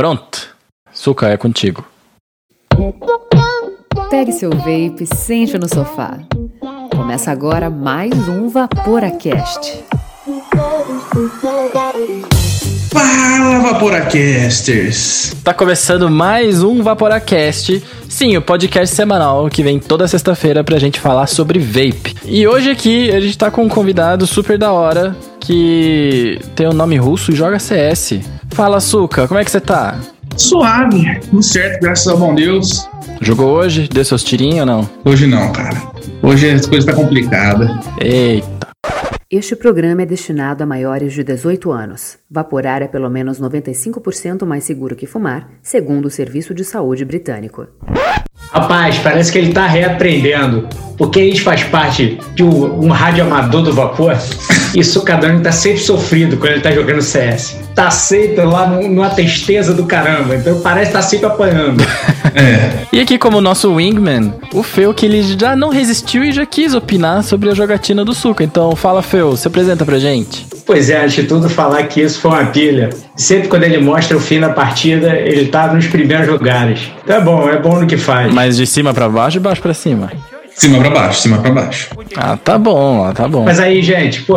Pronto. Suca, é contigo. Pegue seu vape, sente no sofá. Começa agora mais um VaporaCast. Fala, Vaporacasters! Tá começando mais um Vaporacast. Sim, o podcast semanal que vem toda sexta-feira pra gente falar sobre vape. E hoje aqui a gente tá com um convidado super da hora que tem o um nome russo e joga CS. Fala, Suca, como é que você tá? Suave, tudo certo, graças ao bom Deus. Jogou hoje? Deu seus tirinhos ou não? Hoje não, cara. Hoje as coisas tá complicada. Eita. Este programa é destinado a maiores de 18 anos. Vaporar é pelo menos 95% mais seguro que fumar, segundo o Serviço de Saúde Britânico. Rapaz, parece que ele tá reaprendendo. Porque a gente faz parte de um, um rádio amador do vapor e Sucadone tá sempre sofrido quando ele tá jogando CS. Tá sempre lá numa tristeza do caramba. Então parece que tá sempre apanhando. É. E aqui, como nosso wingman, o Feu, que ele já não resistiu e já quis opinar sobre a jogatina do Suca. Então fala, Feu, se apresenta pra gente. Pois é, antes de tudo, falar que isso foi uma pilha. Sempre quando ele mostra o fim da partida, ele tá nos primeiros lugares. Então é bom, é bom no que faz. Mas de cima para baixo e baixo para cima? Cima para baixo, cima para baixo. Ah, tá bom, tá bom. Mas aí, gente, pô,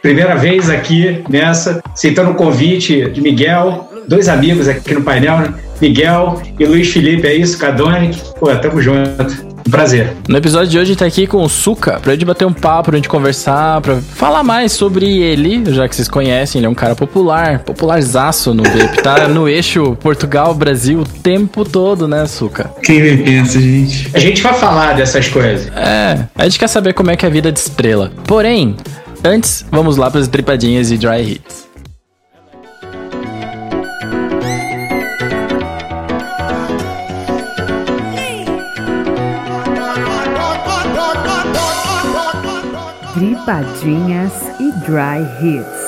primeira vez aqui nessa, aceitando o convite de Miguel, dois amigos aqui no painel, né? Miguel e Luiz Felipe, é isso, Cadone? Pô, tamo junto. Um prazer. No episódio de hoje a gente tá aqui com o Suca pra gente bater um papo, pra gente conversar, pra falar mais sobre ele, já que vocês conhecem, ele é um cara popular, popularzaço no vape, tá no eixo Portugal-Brasil o tempo todo, né, Suca? Quem pensa, gente? A gente vai falar dessas coisas. É, a gente quer saber como é que é a vida de estrela. Porém, antes, vamos lá pras tripadinhas e dry hits. Tripadinhas e Dry Hits.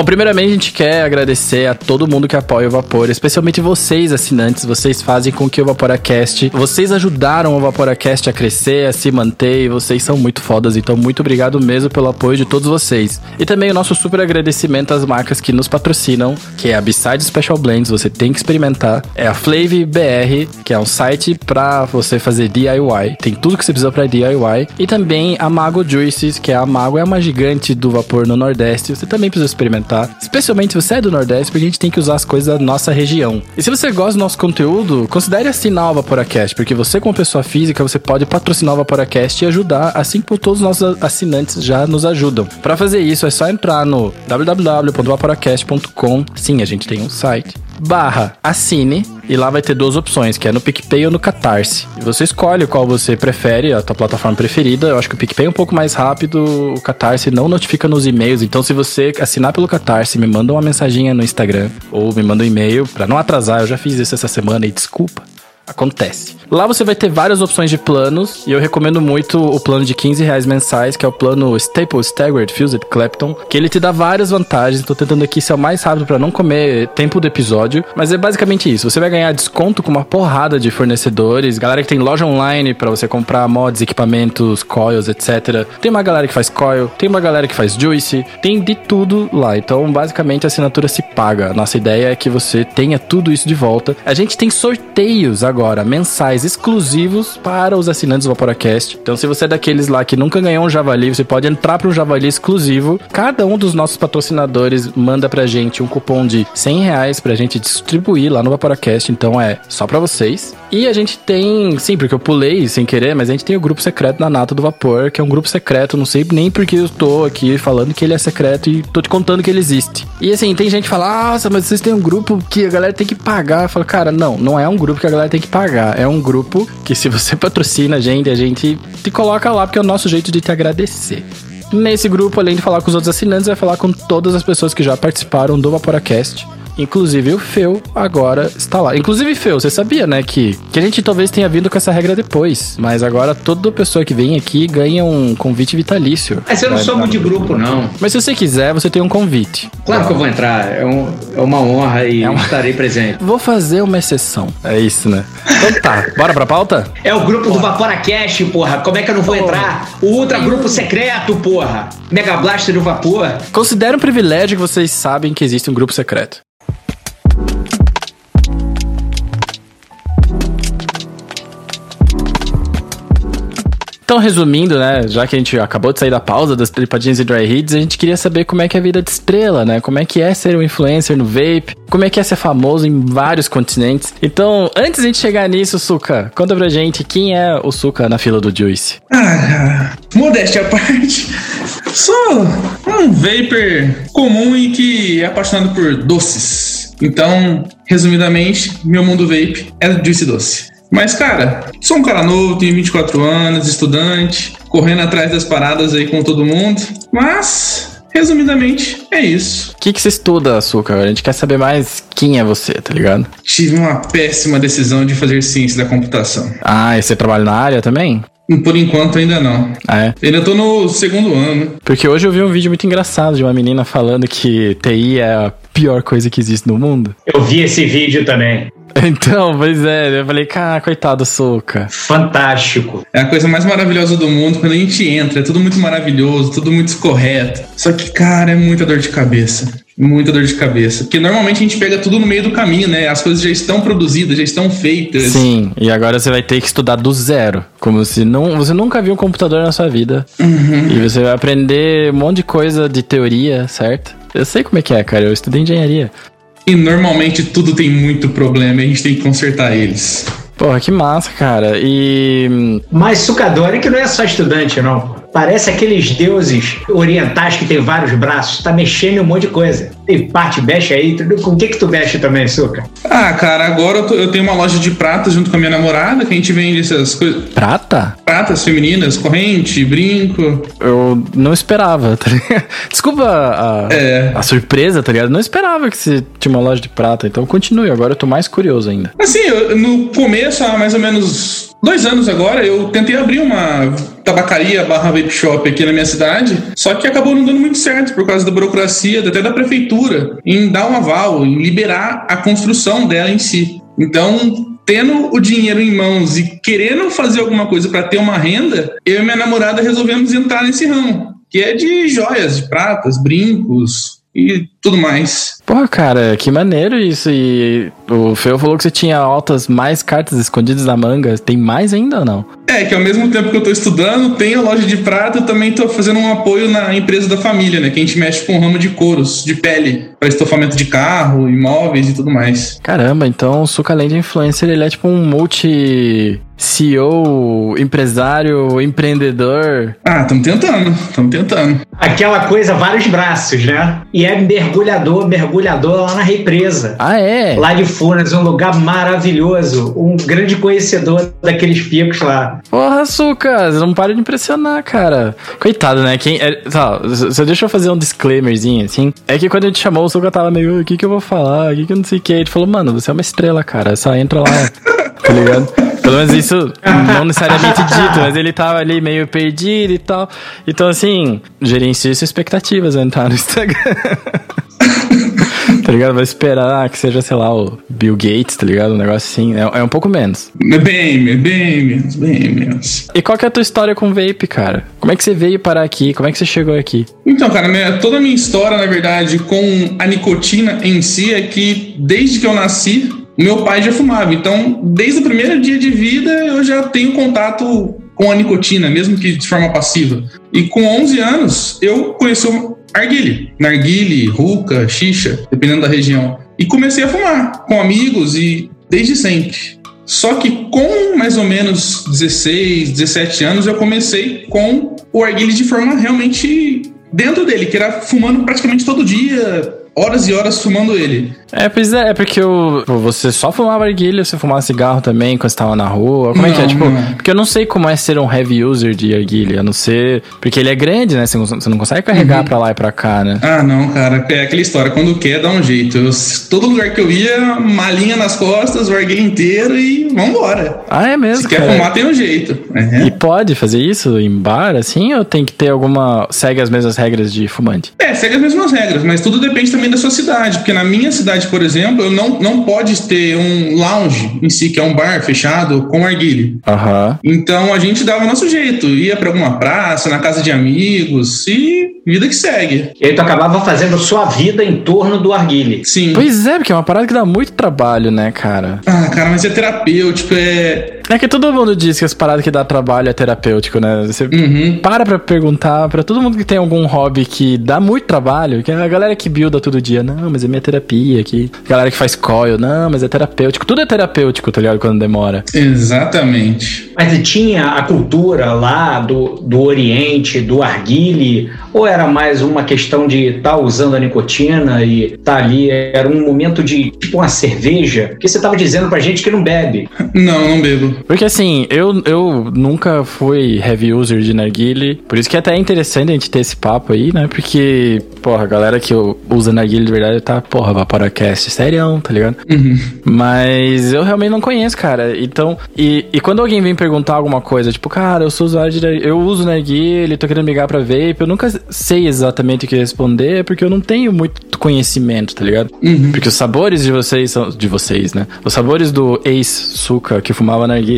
Bom, primeiramente a gente quer agradecer a todo mundo que apoia o Vapor, especialmente vocês, assinantes. Vocês fazem com que o Vaporacast. Vocês ajudaram o Vaporacast a crescer, a se manter, e vocês são muito fodas. Então, muito obrigado mesmo pelo apoio de todos vocês. E também o nosso super agradecimento às marcas que nos patrocinam, que é a Beside Special Blends, você tem que experimentar. É a Flavy BR, que é um site pra você fazer DIY. Tem tudo que você precisa pra DIY. E também a Mago Juices, que é a Mago, é uma gigante do vapor no Nordeste. Você também precisa experimentar tá? Especialmente se você é do Nordeste, porque a gente tem que usar as coisas da nossa região. E se você gosta do nosso conteúdo, considere assinar o Vaporacast, porque você, como pessoa física, você pode patrocinar o Vaporacast e ajudar, assim como todos os nossos assinantes já nos ajudam. Para fazer isso, é só entrar no www.vaporacast.com. Sim, a gente tem um site barra assine e lá vai ter duas opções, que é no PicPay ou no Catarse. E você escolhe qual você prefere, a tua plataforma preferida. Eu acho que o PicPay é um pouco mais rápido, o Catarse não notifica nos e-mails. Então, se você assinar pelo Catarse, me manda uma mensaginha no Instagram ou me manda um e-mail para não atrasar. Eu já fiz isso essa semana e desculpa. Acontece. Lá você vai ter várias opções de planos e eu recomendo muito o plano de 15 reais mensais, que é o plano Staple Staggered Fused Clapton, que ele te dá várias vantagens. Tô tentando aqui ser o mais rápido para não comer tempo do episódio, mas é basicamente isso. Você vai ganhar desconto com uma porrada de fornecedores, galera que tem loja online para você comprar mods, equipamentos, coils, etc. Tem uma galera que faz coil, tem uma galera que faz juice, tem de tudo lá. Então, basicamente a assinatura se paga. Nossa ideia é que você tenha tudo isso de volta. A gente tem sorteios agora mensais exclusivos para os assinantes do Vaporacast. Então, se você é daqueles lá que nunca ganhou um Javali, você pode entrar para um Javali exclusivo. Cada um dos nossos patrocinadores manda pra gente um cupom de 100 reais pra gente distribuir lá no Vaporacast. Então, é só para vocês. E a gente tem, sim, porque eu pulei sem querer, mas a gente tem o grupo secreto na Nata do Vapor, que é um grupo secreto, não sei nem porque eu tô aqui falando que ele é secreto e tô te contando que ele existe. E assim, tem gente que fala, nossa, mas vocês têm um grupo que a galera tem que pagar. Eu falo, cara, não, não é um grupo que a galera tem que pagar. É um grupo que se você patrocina a gente, a gente te coloca lá porque é o nosso jeito de te agradecer. Nesse grupo, além de falar com os outros assinantes, vai falar com todas as pessoas que já participaram do Vaporacast. Inclusive o Feu agora está lá. Inclusive, Feu, você sabia, né, que, que a gente talvez tenha vindo com essa regra depois. Mas agora toda pessoa que vem aqui ganha um convite vitalício. Mas eu não sou muito de grupo, não. Mas se você quiser, você tem um convite. Claro que eu vou entrar. É, um- é uma honra e É uma- estarei presente. Vou fazer uma exceção. É isso, né? Então tá, bora pra pauta? É o grupo do Vaporacast, porra. Como é que eu não vou entrar? O Ultra Grupo Secreto, porra. Mega Blaster do Vapor. Considere um privilégio que vocês sabem que existe um grupo secreto. Então, resumindo, né, já que a gente acabou de sair da pausa das tripadinhas e dry hits, a gente queria saber como é que é a vida de estrela, né? Como é que é ser um influencer no vape, como é que é ser famoso em vários continentes. Então, antes de a gente chegar nisso, Suka, conta pra gente quem é o Suka na fila do Juice. Ah, modéstia à parte, sou um vapor comum e que é apaixonado por doces. Então, resumidamente, meu mundo vape é Juice Doce. Mas, cara, sou um cara novo, tenho 24 anos, estudante, correndo atrás das paradas aí com todo mundo. Mas, resumidamente, é isso. O que, que você estuda, Suka? A gente quer saber mais quem é você, tá ligado? Tive uma péssima decisão de fazer ciência da computação. Ah, e você trabalha na área também? Por enquanto, ainda não. Ah, é? Ainda tô no segundo ano. Porque hoje eu vi um vídeo muito engraçado de uma menina falando que TI é a pior coisa que existe no mundo. Eu vi esse vídeo também. Então, pois é, eu falei, cara, coitado, Suca. Fantástico. É a coisa mais maravilhosa do mundo quando a gente entra. É tudo muito maravilhoso, tudo muito correto. Só que, cara, é muita dor de cabeça. Muita dor de cabeça. Porque normalmente a gente pega tudo no meio do caminho, né? As coisas já estão produzidas, já estão feitas. Sim, e agora você vai ter que estudar do zero. Como se não, você nunca viu um computador na sua vida. E você vai aprender um monte de coisa de teoria, certo? Eu sei como é que é, cara. Eu estudei engenharia. E normalmente tudo tem muito problema e a gente tem que consertar eles. Porra, que massa, cara. E. Mas Sucadori que não é só estudante, não. Parece aqueles deuses orientais que tem vários braços. Tá mexendo em um monte de coisa. Tem parte, mexe aí. tudo. Com o que que tu mexe também, Suca? Ah, cara, agora eu, tô- eu tenho uma loja de pratas junto com a minha namorada, que a gente vende essas coisas. Prata? Pratas femininas, corrente, brinco. Eu não esperava, tá ligado? Desculpa a, É. a surpresa, tá ligado? Não esperava que você tinha uma loja de prata. Então continue, agora eu tô mais curioso ainda. Assim, eu- no começo, há mais ou menos dois anos agora, eu tentei abrir uma tabacaria barra vape shop aqui na minha cidade, só que acabou não dando muito certo por causa da burocracia, até da prefeitura, em dar um aval, em liberar a construção dela em si. Então, tendo o dinheiro em mãos e querendo fazer alguma coisa para ter uma renda, eu e minha namorada resolvemos entrar nesse ramo, que é de joias, de pratas, brincos e tudo mais. Porra, cara, que maneiro isso. E o Feu falou que você tinha altas mais cartas escondidas na manga. Tem mais ainda ou não? É, que ao mesmo tempo que eu tô estudando, tem a loja de prata, eu também tô fazendo um apoio na empresa da família, né? Que a gente mexe com o ramo de couros, de pele, para estofamento de carro, imóveis e tudo mais. Caramba, então o Suca, além de influencer, ele é tipo um multi CEO, empresário, empreendedor. Ah, estamos tentando, estamos tentando. Aquela coisa, vários braços, né? E é mergulhador, mergulhador lá na represa. Ah, é? Lá de Furnas, um lugar maravilhoso. Um grande conhecedor daqueles picos lá. Porra, Suca, não para de impressionar, cara. Coitado, né? Quem, é, tá, só deixa eu fazer um disclaimerzinho, assim. É que quando a gente chamou, o Suca tava meio, "Ui, o que que eu vou falar? O que que eu não sei o que? Ele falou, mano, você é uma estrela, cara. Só entra lá, tá ligado? Pelo menos isso não necessariamente dito, mas ele tava ali meio perdido e tal. Então, assim, gerencie suas expectativas ao entrar no Instagram. tá ligado? Vai esperar que seja, sei lá, o Bill Gates, tá ligado? Um negócio assim. É, é um pouco menos. É Bem, bem menos, bem menos. E qual que é a tua história com vape, cara? Como é que você veio parar aqui? Como é que você chegou aqui? Então, cara, minha- toda a minha história, na verdade, com a nicotina em si é que desde que eu nasci, meu pai já fumava. Então, desde o primeiro dia de vida, eu já tenho contato com a nicotina, mesmo que de forma passiva. E com 11 anos, eu conheci arguile, narguile, ruca, xixa, dependendo da região. E comecei a fumar com amigos e desde sempre. Só que com mais ou menos 16, 17 anos, eu comecei com o arguile de forma realmente dentro dele, que era fumando praticamente todo dia, horas e horas fumando ele. É, pois é, é porque eu, você só fumava arguilha, você fumava cigarro também quando você tava na rua. Como é que é? Não, Tipo, não. porque eu não sei como é ser um heavy user de arguilha, a não ser. Porque ele é grande, né? Você não, não consegue carregar pra lá e pra cá, né? Ah, não, cara, é aquela história, quando quer, dá um jeito. Eu- todo lugar que eu ia, malinha nas costas, o arguilha inteiro e vambora. Ah, é mesmo, Se quer cara. fumar, tem um jeito. É. E pode fazer isso em bar, assim, ou tem que ter alguma. segue as mesmas regras de fumante? É, segue as mesmas regras, mas tudo depende também da sua cidade. Porque na minha cidade, por exemplo, eu não, não pode ter um lounge em si, que é um bar fechado com arguilha. Aham. Então a gente dava o nosso jeito, ia pra alguma praça, na casa de amigos e vida que segue. E aí tu acabava fazendo sua vida em torno do arguile. Sim. Pois é, porque é uma parada que dá muito trabalho, né, cara? Ah, cara, mas é terapêutico, é. É que todo mundo diz que as paradas que dá trabalho é terapêutico, né? Você Uhum. para pra perguntar pra todo mundo que tem algum hobby que dá muito trabalho, que é a galera que builda todo dia, não, mas é minha terapia aqui. A galera que faz coil, não, mas é terapêutico. Tudo é terapêutico, tá ligado? Quando demora. Exatamente. Mas tinha a cultura lá do, do Oriente, do arguile, ou era mais uma questão de estar usando a nicotina e estar ali, era um momento de tipo uma cerveja? Porque você estava dizendo pra gente que não bebe. Não, não bebo. Porque assim, eu, eu nunca fui heavy user de narguile, por isso que até é interessante a gente ter esse papo aí, né? Porque, porra, a galera que usa narguile de verdade tá, porra, Vaporacast, serião, tá ligado? Uhum. Mas eu realmente não conheço, cara. Então, e, e quando alguém vem perguntar alguma coisa, tipo, cara, eu sou usuário de nar- eu uso narguile, tô querendo migrar pra vape, eu nunca sei exatamente o que responder, porque eu não tenho muito conhecimento, tá ligado? Uhum. Porque os sabores de vocês são de vocês, né? Os sabores do ex-suka que fumava narguile,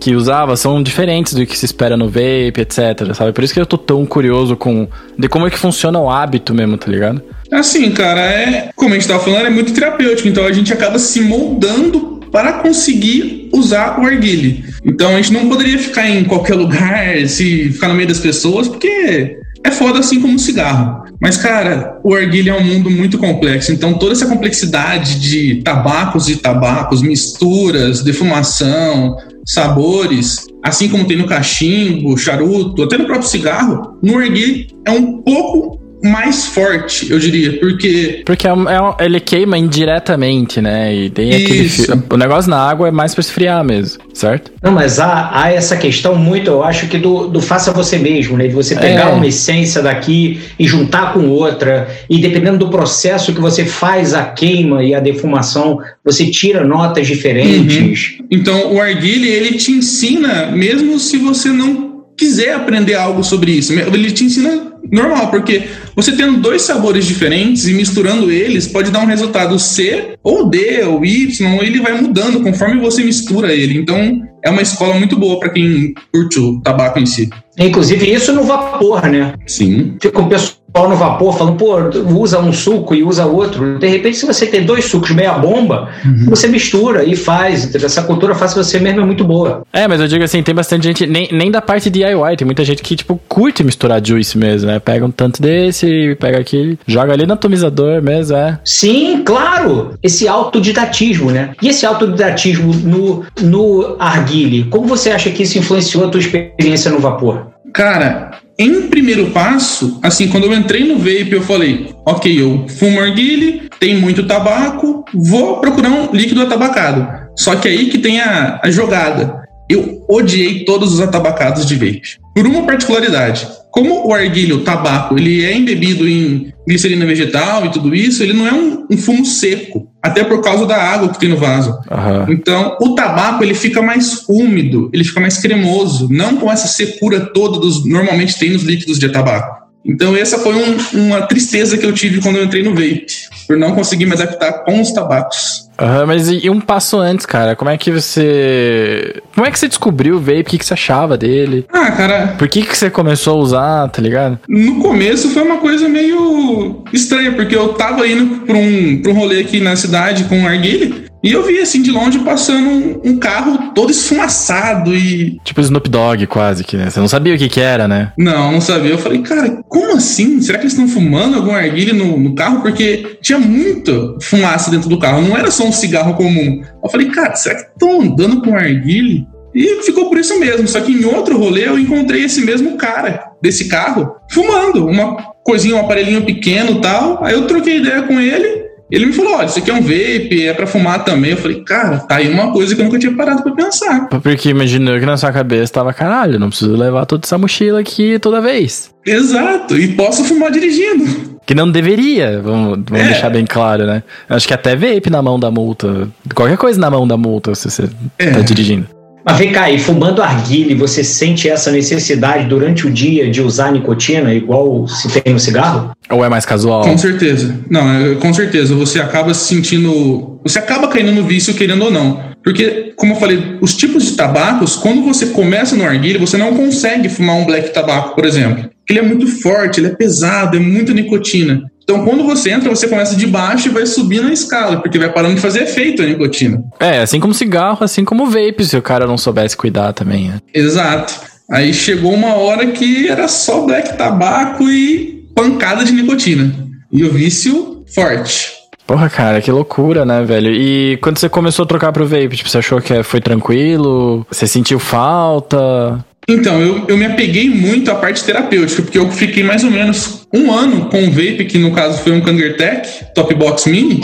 que usava, são diferentes do que se espera no vape, etc, sabe? Por isso que eu tô tão curioso com de como é que funciona o hábito mesmo, tá ligado? Assim, cara, é. Como a gente tava falando, é muito terapêutico, então a gente acaba se moldando para conseguir usar o arguile. Então a gente não poderia ficar em qualquer lugar, se ficar no meio das pessoas, porque é foda assim como um cigarro. Mas, cara, o arguile é um mundo muito complexo. Então, toda essa complexidade de tabacos e tabacos, misturas, defumação, sabores, assim como tem no cachimbo, charuto, até no próprio cigarro, no arguile é um pouco mais forte, eu diria, porque Porque é um- é um- ele queima indiretamente, né? E tem aquele. Isso. fi- O negócio na água é mais pra esfriar mesmo, certo? Não, mas há, há essa questão muito, eu acho que do, do faça você mesmo, né? De você pegar É. uma essência daqui e juntar com outra, e dependendo do processo que você faz a queima e a defumação, você tira notas diferentes. Então, o arguile, ele te ensina, mesmo se você não quiser aprender algo sobre isso. Ele te ensina normal, porque você tendo dois sabores diferentes e misturando eles, pode dar um resultado C, ou D, ou Y, ele vai mudando conforme você mistura ele. Então, é uma escola muito boa para quem curte o tabaco em si. Inclusive, isso no vapor, né? Sim. Fica o pessoal no vapor falando, pô, usa um suco e usa outro. De repente, se você tem dois sucos meia bomba, você mistura e faz. entendeu? Essa cultura faz você mesmo é muito boa. É, mas eu digo assim, tem bastante gente, nem, nem da parte DIY, tem muita gente que, tipo, curte misturar juice mesmo, né? Pega um tanto desse, pega aquele, joga ali no atomizador mesmo, é. Sim, claro! Esse autodidatismo, né? E esse autodidatismo no, no arguile, como você acha que isso influenciou a tua experiência no vapor? Cara, em primeiro passo, assim, quando eu entrei no vape, eu falei, ok, eu fumo arguile, tem muito tabaco, vou procurar um líquido atabacado. Só que aí que tem a, a jogada. Eu odiei todos os atabacados de vape. Por uma particularidade. Como o arguilho, o tabaco, ele é embebido em glicerina vegetal e tudo isso, ele não é um, um fumo seco. Até por causa da água que tem no vaso. Aham. Então, o tabaco ele fica mais úmido, ele fica mais cremoso, não com essa secura toda dos normalmente tem nos líquidos de tabaco. Então, essa foi um- uma tristeza que eu tive quando eu entrei no vape, por não conseguir me adaptar com os tabacos. Aham, mas e, e um passo antes, cara? Como é que você. Como é que você descobriu o vape? O que, que você achava dele? Ah, cara, Por que, que você começou a usar, tá ligado? no começo foi uma coisa meio estranha, porque eu tava indo pra um, pra um rolê aqui na cidade com o Arguile, e eu vi assim de longe passando um, um carro todo esfumaçado e Tipo Snoop Dogg, quase que, né? Você não sabia o que que era, né? Não, não sabia. Eu falei, cara, como assim? Será que eles estão fumando algum arguile no, no carro? Porque tinha muita fumaça dentro do carro, não era só um cigarro comum. Eu falei, cara, será que estão andando com arguile? E ficou por isso mesmo. Só que em outro rolê eu encontrei esse mesmo cara desse carro fumando uma coisinha, um aparelhinho pequeno e tal. Aí eu troquei ideia com ele. Ele me falou: olha, isso aqui é um vape, é pra fumar também. Eu falei, cara, tá aí uma coisa que eu nunca tinha parado pra pensar. Porque imaginou que na sua cabeça tava, caralho, não preciso levar toda essa mochila aqui toda vez. Exato, e posso fumar dirigindo. Que não deveria, vamos, vamos É. deixar bem claro, né? Acho que até vape na mão da multa. Qualquer coisa na mão da multa se você É. tá dirigindo. Mas vem cá, e fumando arguile, você sente essa necessidade durante o dia de usar nicotina, igual se tem no cigarro? Ou é mais casual? Com certeza. Não, é, com certeza. Você acaba se sentindo. Você acaba caindo no vício, querendo ou não. Porque, como eu falei, os tipos de tabacos, quando você começa no arguilho, você não consegue fumar um black tabaco, por exemplo. Ele é muito forte, ele é pesado, é muita nicotina. Então, quando você entra, você começa de baixo e vai subindo a escala, porque vai parando de fazer efeito a nicotina. É, assim como cigarro, assim como vape, se o cara não soubesse cuidar também, né? Exato. Aí chegou uma hora que era só black tabaco e pancada de nicotina. E o vício forte. Porra, cara, que loucura, né, velho? E quando você começou a trocar pro vape, tipo, você achou que foi tranquilo? Você sentiu falta? Então, eu, eu me apeguei muito à parte terapêutica, porque eu fiquei mais ou menos um ano com um vape, que no caso foi um Kangertech Top Box Mini.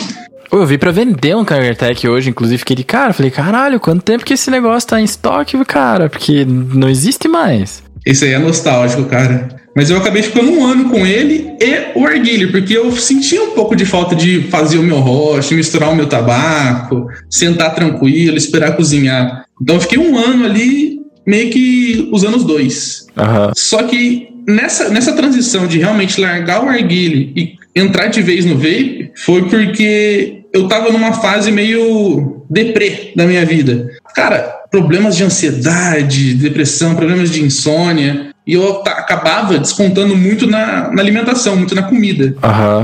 Eu vi pra vender um Kangertech hoje, inclusive fiquei de cara, falei, caralho, quanto tempo que esse negócio tá em estoque, cara? Porque não existe mais. Esse aí é nostálgico, cara. Mas eu acabei ficando um ano com ele e o arguilho, porque eu sentia um pouco de falta de fazer o meu roche, misturar o meu tabaco, sentar tranquilo, esperar cozinhar. Então eu fiquei um ano ali, meio que usando os dois. Aham. Só que nessa, nessa transição de realmente largar o arguile e entrar de vez no vape, foi porque eu tava numa fase meio deprê da minha vida. Cara, problemas de ansiedade, depressão, problemas de insônia. E eu acabava descontando muito na, na alimentação, muito na comida.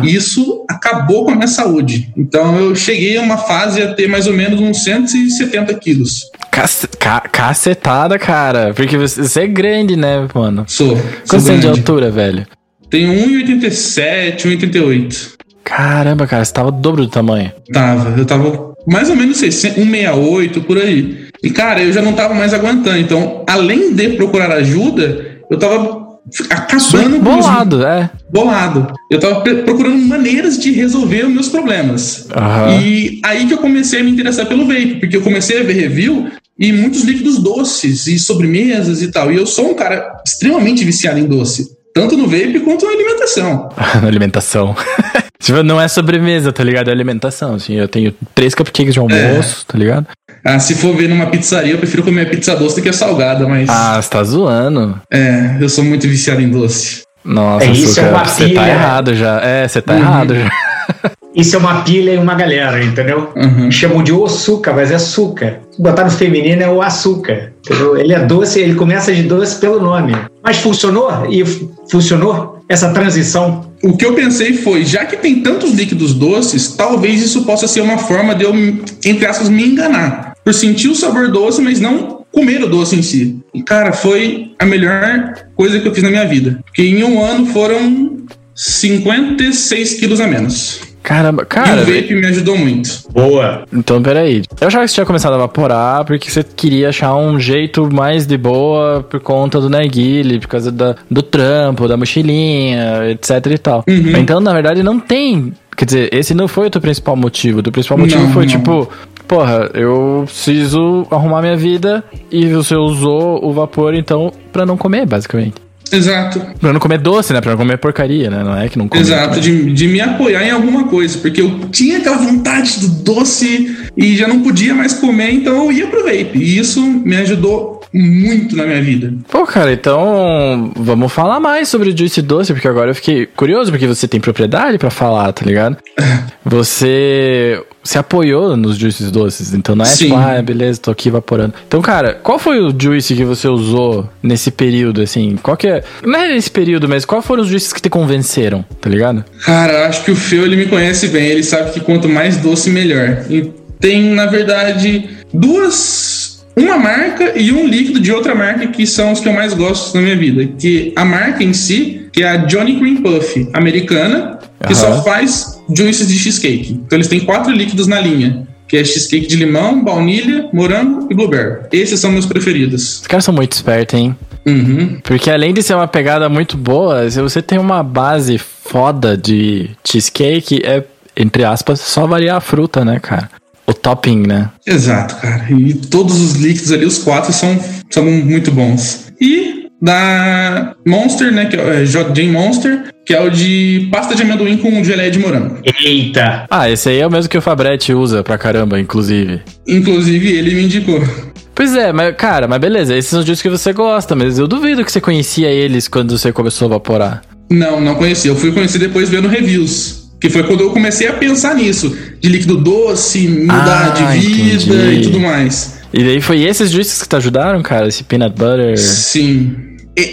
E isso acabou com a minha saúde. Então eu cheguei a uma fase a ter mais ou menos uns 170 quilos. Cace- ca- cacetada, cara. Porque você, é grande, né, mano? Sou. Quanto você tem de altura, velho? Tenho 1,87, 1,88. Caramba, cara, você tava o dobro do tamanho. Tava, eu tava mais ou menos 60, 168 por aí. E cara, eu já não tava mais aguentando. Então, além de procurar ajuda, eu tava com os- Bolado, é. bolado. Eu tava procurando maneiras de resolver os meus problemas. Aham. E aí que eu comecei a me interessar pelo vape, porque eu comecei a ver review e muitos líquidos doces e sobremesas e tal. E eu sou um cara extremamente viciado em doce, tanto no vape quanto na alimentação. Na alimentação. tipo, não é sobremesa, tá ligado? É alimentação. Assim, eu tenho três cupcakes de almoço, tá ligado? Ah, se for ver numa pizzaria, eu prefiro comer a pizza doce do que a salgada, mas Ah, você tá zoando. é, eu sou muito viciado em doce. Nossa, É, isso é você pilha. tá errado já. É, você tá errado já. Isso é uma pilha e uma galera, entendeu? Uhum. Chamam de açúcar, mas é açúcar. Se botar no feminino é o açúcar, entendeu? Ele é doce, ele começa de doce pelo nome. Mas funcionou? E funcionou essa transição? O que eu pensei foi, já que tem tantos líquidos doces, talvez isso possa ser uma forma de eu, entre aspas, me enganar. Por sentir o sabor doce, mas não comer o doce em si. E, cara, foi a melhor coisa que eu fiz na minha vida. Porque em um ano foram 56 quilos a menos. Caramba, e cara. o vape me ajudou muito. Boa. Então, peraí. Eu achava que você tinha começado a evaporar porque você queria achar um jeito mais de boa por conta do narguile, por causa da, do trampo, da mochilinha, etc e tal. Uhum. Então, na verdade, não tem. Quer dizer, esse não foi o teu principal motivo. O teu principal motivo Não, foi não. tipo. Porra, eu preciso arrumar minha vida e você usou o vapor, então, pra não comer, basicamente. Exato. Pra não comer doce, né? Pra não comer porcaria, né? Não é que não come. Exato, de, de me apoiar em alguma coisa, porque eu tinha aquela vontade do doce e já não podia mais comer, então eu ia pro vape. E isso me ajudou muito na minha vida. Pô, cara, então vamos falar mais sobre o Juice Doce, porque agora eu fiquei curioso, porque você tem propriedade pra falar, tá ligado? Você se apoiou nos Juices Doces, então não é Sim. tipo, ah, beleza, tô aqui evaporando. Então, cara, qual foi o Juice que você usou nesse período, assim? Qual que é... Não é nesse período, mas qual foram os Juices que te convenceram, tá ligado? Cara, acho que o Feu ele me conhece bem, ele sabe que quanto mais doce, melhor. E tem, na verdade, duas. Uma marca e um líquido de outra marca que são os que eu mais gosto na minha vida. Que a marca em si, que é a Johnny Cream Puff americana, que Aham. só faz juices de cheesecake. Então eles têm quatro líquidos na linha. Que é cheesecake de limão, baunilha, morango e blueberry. Esses são meus preferidos. Os caras são muito espertos, hein? Uhum. Porque além de ser uma pegada muito boa, se você tem uma base foda de cheesecake, é, entre aspas, só variar a fruta, né, cara? O topping, né? Exato, cara. E todos os líquidos ali, os quatro, são, são muito bons. E da Monster, né? Que é, é J. Monster, que é o de pasta de amendoim com geleia de morango. Eita! Ah, esse aí é o mesmo que o Fabretti usa pra caramba, inclusive. Inclusive, ele me indicou. Pois é, mas, cara, mas beleza, esses são os discos que você gosta, mas eu duvido que você conhecia eles quando você começou a vaporar. Não, não conhecia. Eu fui conhecer depois vendo reviews. Que foi quando eu comecei a pensar nisso. De líquido doce, mudar Ah, de vida entendi. e tudo mais. E daí foi esses discos que te ajudaram, cara? Esse peanut butter. Sim.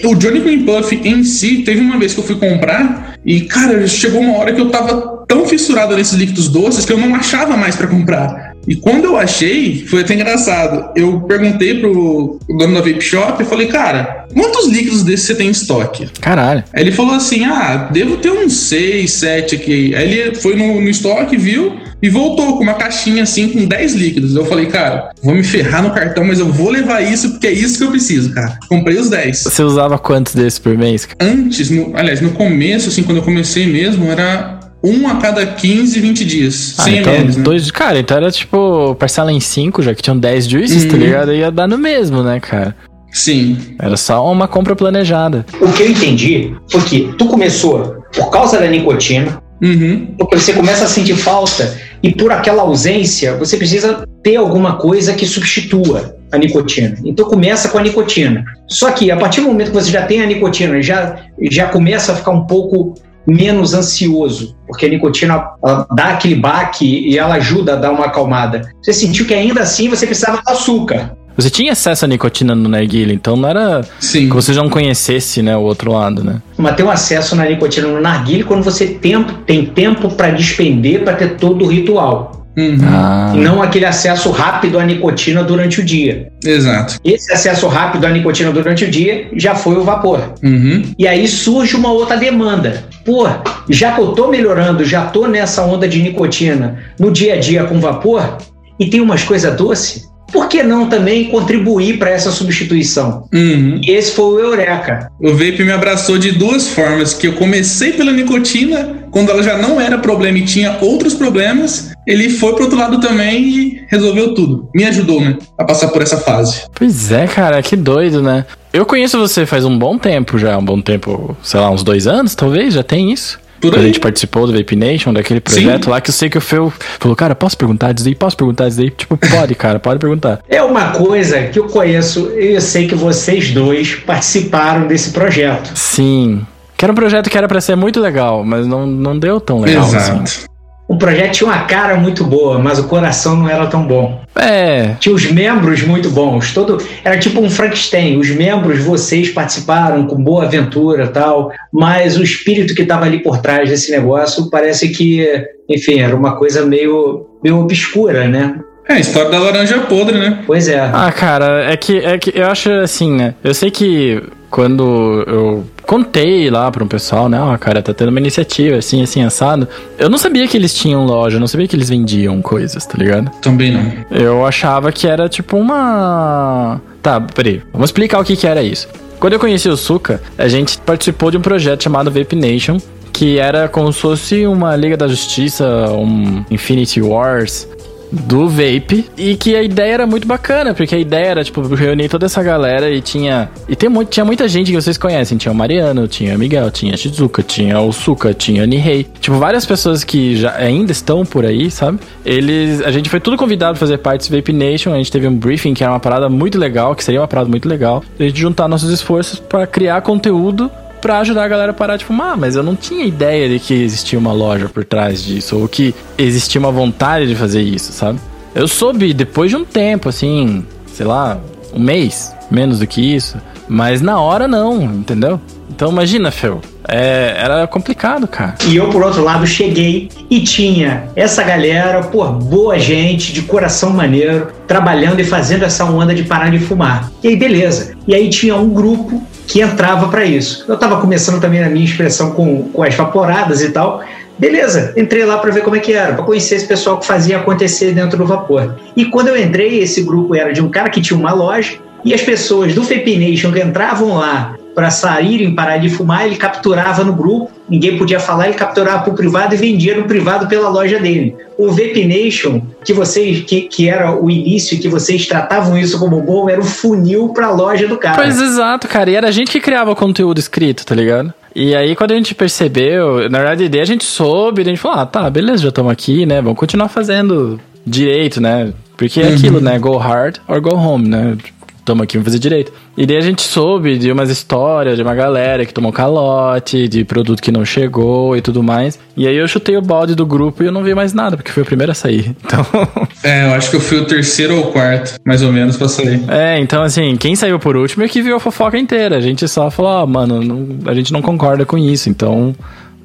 O Johnny Green Puff em si, teve uma vez que eu fui comprar e, cara, chegou uma hora que eu tava tão fissurado nesses líquidos doces que eu não achava mais pra comprar. E quando eu achei, foi até engraçado. Eu perguntei pro dono da Vape Shop e falei, cara, quantos líquidos desses você tem em estoque? Caralho. Aí ele falou assim: Ah, devo ter uns 6, 7 aqui. Aí ele foi no, no estoque, viu e voltou com uma caixinha assim com 10 líquidos. Eu falei, cara, vou me ferrar no cartão, mas eu vou levar isso porque é isso que eu preciso, cara. Comprei os 10. Você usava quantos desses por mês? cara? Antes, no- aliás, no começo, assim, quando eu comecei mesmo, era um a cada 15, 20 dias. Ah, 100 então, ml, né? dois. Cara, então era tipo parcela em 5, já que tinham 10 juices, tá Uhum. ligado? Ia dar no mesmo, né, cara? Sim. Era só uma compra planejada. O que eu entendi foi que tu começou por causa da nicotina, Uhum. porque você começa a sentir falta e por aquela ausência você precisa ter alguma coisa que substitua a nicotina. Então começa com a nicotina. Só que a partir do momento que você já tem a nicotina, já já começa a ficar um pouco menos ansioso, porque a nicotina dá aquele baque e ela ajuda a dar uma acalmada. Você sentiu que ainda assim você precisava do açúcar. Você tinha acesso à nicotina no narguilha, então não era Sim. que você já não conhecesse, né, o outro lado, né? Mas ter um acesso na nicotina no narguilé quando você tempo, tem tempo para despender para ter todo o ritual. Uhum. Ah. Não aquele acesso rápido à nicotina durante o dia. Exato. Esse acesso rápido à nicotina durante o dia já foi o vapor. Uhum. E aí surge uma outra demanda. Pô, já que eu tô melhorando, já tô nessa onda de nicotina no dia a dia com vapor e tem umas coisas doces, por que não também contribuir para essa substituição? Uhum. E esse foi o Eureka. O vape me abraçou de duas formas, que eu comecei pela nicotina, quando ela já não era problema e tinha outros problemas, ele foi pro outro lado também e resolveu tudo. Me ajudou, né, a passar por essa fase. Pois é, cara, que doido, né? Eu conheço você faz um bom tempo já, um bom tempo, sei lá, uns dois anos, talvez, já tem isso. Por a gente participou do Vape Nation, daquele projeto lá, que eu sei que o Fel falou, cara, posso perguntar disso aí? Posso perguntar disso aí? Tipo, pode, cara, pode perguntar. É uma coisa que eu conheço e eu sei que vocês dois participaram desse projeto. Sim. Que era um projeto que era pra ser muito legal, mas não, não deu tão legal assim. O projeto tinha uma cara muito boa, mas o coração não era tão bom. É, Tinha os membros muito bons. Todo era tipo um Frankenstein. Os membros, vocês participaram com boa aventura, e tal. Mas o espírito que estava ali por trás desse negócio parece que, enfim, era uma coisa meio, meio obscura, né? É, a história da laranja podre, né? Pois é. Ah, cara, é que, é que eu acho assim, né? Eu sei que quando eu contei lá pra um pessoal, né? Ó, cara, tá tendo uma iniciativa assim, assim, assado. Eu não sabia que eles tinham loja, eu não sabia que eles vendiam coisas, tá ligado? Também não. Eu achava que era tipo uma. Tá, peraí, vamos explicar o que, que era isso. Quando eu conheci o Suka, a gente participou de um projeto chamado Vape Nation, que era como se fosse uma Liga da Justiça, um Infinity Wars do Vape, e que a ideia era muito bacana, porque a ideia era, tipo, reunir toda essa galera e tinha. E tem, mu- tinha muita gente que vocês conhecem. Tinha o Mariano, tinha o Miguel, tinha a Shizuka, tinha o Suka, tinha a Nihei. Tipo, várias pessoas que já ainda estão por aí, sabe? Eles. A gente foi tudo convidado pra fazer parte desse Vape Nation. A gente teve um briefing que era uma parada muito legal, que seria uma parada muito legal. A gente juntar nossos esforços pra criar conteúdo pra ajudar a galera a parar de fumar, mas eu não tinha ideia de que existia uma loja por trás disso, ou que existia uma vontade de fazer isso, sabe? Eu soube depois de um tempo, assim, sei lá, um mês, menos do que isso, mas na hora não, entendeu? Então imagina, Fel, é, era complicado, cara. E eu, por outro lado, cheguei e tinha essa galera, pô, boa gente, de coração maneiro, trabalhando e fazendo essa onda de parar de fumar. E aí, beleza. E aí tinha um grupo que entrava para isso. Eu tava começando também na minha expressão com, com as vaporadas e tal. Beleza, entrei lá para ver como é que era, para conhecer esse pessoal que fazia acontecer dentro do vapor. E quando eu entrei, esse grupo era de um cara que tinha uma loja E as pessoas do Vape Nation que entravam lá para saírem, parar de fumar, ele capturava no grupo, ninguém podia falar, ele capturava para o privado e vendia no privado pela loja dele. O Vape Nation, que vocês, que, que era o início, que vocês tratavam isso como bom, era o funil para a loja do cara. Pois exato, cara. E era a gente que criava o conteúdo escrito, tá ligado? E aí, quando a gente percebeu, na verdade, a ideia a gente soube, a gente falou, ah, tá, beleza, já estamos aqui, né? Vamos continuar fazendo direito, né? Porque é Uhum. aquilo, né? Go hard or go home, né? Tamo aqui, vamos fazer direito. E daí a gente soube de umas histórias de uma galera que tomou calote, de produto que não chegou e tudo mais. E aí eu chutei o balde do grupo e eu não vi mais nada, porque foi o primeiro a sair. Então. É, eu acho que eu fui o terceiro ou quarto, mais ou menos, pra sair. É, então assim, quem saiu por último é que viu a fofoca inteira. A gente só falou, ó, mano, não- a gente não concorda com isso, então.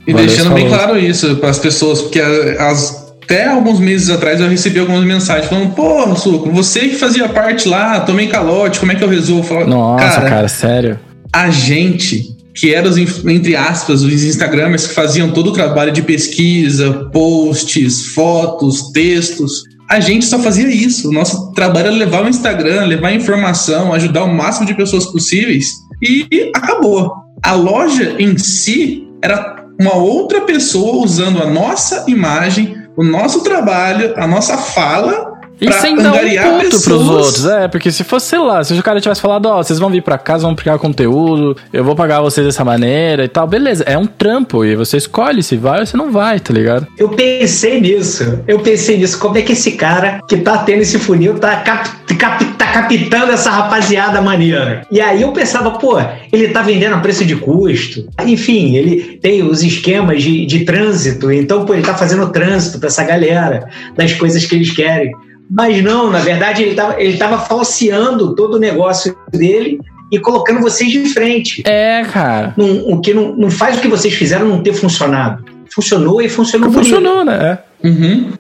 E valeu, deixando bem claro isso para as pessoas, porque as- até alguns meses atrás eu recebi algumas mensagens falando: Pô, Suco, você que fazia parte lá, tomei calote, como é que eu resolvo? Falo, Nossa, cara, sério. a gente, que era os, entre aspas, os Instagramers que faziam todo o trabalho de pesquisa, posts, fotos, textos, a gente só fazia isso. O nosso trabalho era levar o Instagram, levar informação, ajudar o máximo de pessoas possíveis e acabou. A loja em si era uma outra pessoa usando a nossa imagem, o nosso trabalho, a nossa fala E sem dar um ponto pros outros, é, porque se fosse, sei lá, se o cara tivesse falado, ó, vocês vão vir pra casa, vão pegar conteúdo, eu vou pagar vocês dessa maneira e tal, beleza, é um trampo, e você escolhe se vai ou se não vai, tá ligado? Eu pensei nisso. Eu pensei nisso. Como é que esse cara que tá tendo esse funil tá, cap, cap- tá captando essa rapaziada maneira? E aí eu pensava, pô, ele tá vendendo a preço de custo. Enfim, ele tem os esquemas de, de trânsito. Então, pô, ele tá fazendo trânsito pra essa galera, das coisas que eles querem. Mas não, na verdade, ele tava, ele tava falseando todo o negócio dele e colocando vocês de frente. É, cara. Não- o que não, não faz o que vocês fizeram não ter funcionado. Funcionou e funcionou bonito. Funcionou, né? É. Uhum,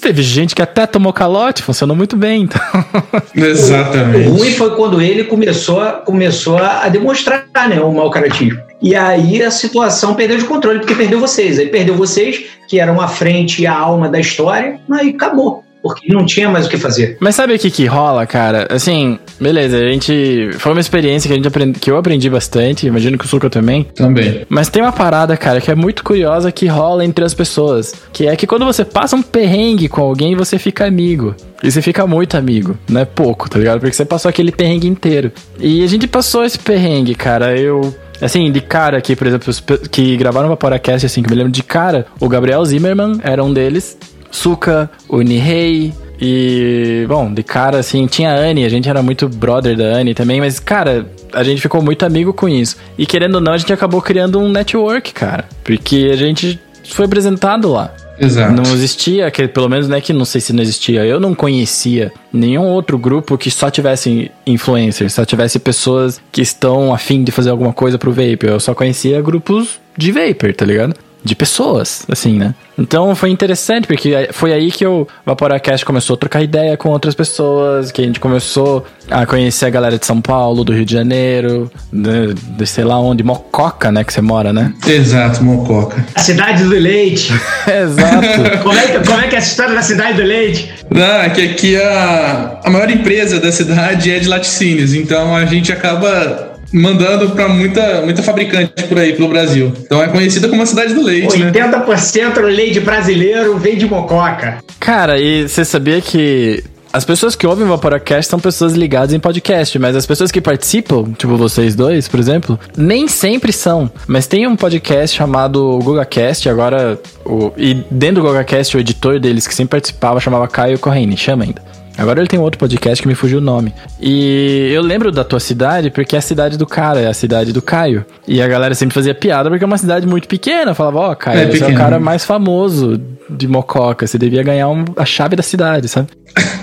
Teve gente que até tomou calote, funcionou muito bem, então. O ruim exatamente. foi quando ele começou, a- começou a demonstrar né, o mau caratismo. E aí a situação perdeu de controle, porque perdeu vocês. Aí perdeu vocês, que eram a frente e a alma da história, aí acabou. Porque não tinha mais o que fazer. Mas sabe o que que rola, cara? Assim, beleza, a gente. Foi uma experiência que, a gente aprend... que eu aprendi bastante, imagino que o Suca também. Também. Mas tem uma parada, cara, que é muito curiosa que rola entre as pessoas. Que é que quando você passa um perrengue com alguém, você fica amigo. E você fica muito amigo, não é pouco, tá ligado? Porque você passou aquele perrengue inteiro. E a gente passou esse perrengue, cara. Eu. Assim, de cara aqui, por exemplo, que gravaram o Vaporacast, assim, que eu me lembro de cara, o Gabriel Zimmerman era um deles. Suka, o Nihei, e, bom, de cara, assim, tinha a Anne, a gente era muito brother da Anne também, mas, cara, a gente ficou muito amigo com isso. E querendo ou não, a gente acabou criando um network, cara. Porque a gente foi apresentado lá. Exato. Não existia, que, pelo menos, né, que não sei se não existia, eu não conhecia nenhum outro grupo que só tivesse influencers, só tivesse pessoas que estão afim de fazer alguma coisa pro Vapor. Eu só conhecia grupos de Vapor, tá ligado? De pessoas, assim, né? Então foi interessante, porque foi aí que o Vaporacast começou a trocar ideia com outras pessoas, que a gente começou a conhecer a galera de São Paulo, do Rio de Janeiro, de, de sei lá onde, Mococa, né, que você mora, né? Exato, Mococa. A cidade do leite. Exato. como, é que, como é que é essa história da cidade do leite? Não, é que aqui a, a maior empresa da cidade é de laticínios, então a gente acaba mandando para muita, muita fabricante por aí, pelo Brasil. Então é conhecida como a cidade do leite, né? 80% do leite brasileiro vem de mococa. Cara, e você sabia que as pessoas que ouvem o Vaporacast são pessoas ligadas em podcast, mas as pessoas que participam, tipo vocês dois, por exemplo, nem sempre são. Mas tem um podcast chamado GugaCast, agora, o, e dentro do GugaCast, o editor deles que sempre participava chamava Caio Corrêne, chama ainda. Agora ele tem um outro podcast que me fugiu o nome. E eu lembro da tua cidade porque é a cidade do cara, é a cidade do Caio. E a galera sempre fazia piada porque é uma cidade muito pequena. Falava, ó, Caio, É você é o cara mais famoso de Mococa. Você devia ganhar um- a chave da cidade, sabe?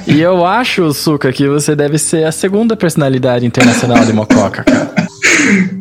e eu acho, Suca, que você deve ser a segunda personalidade internacional de Mococa, cara.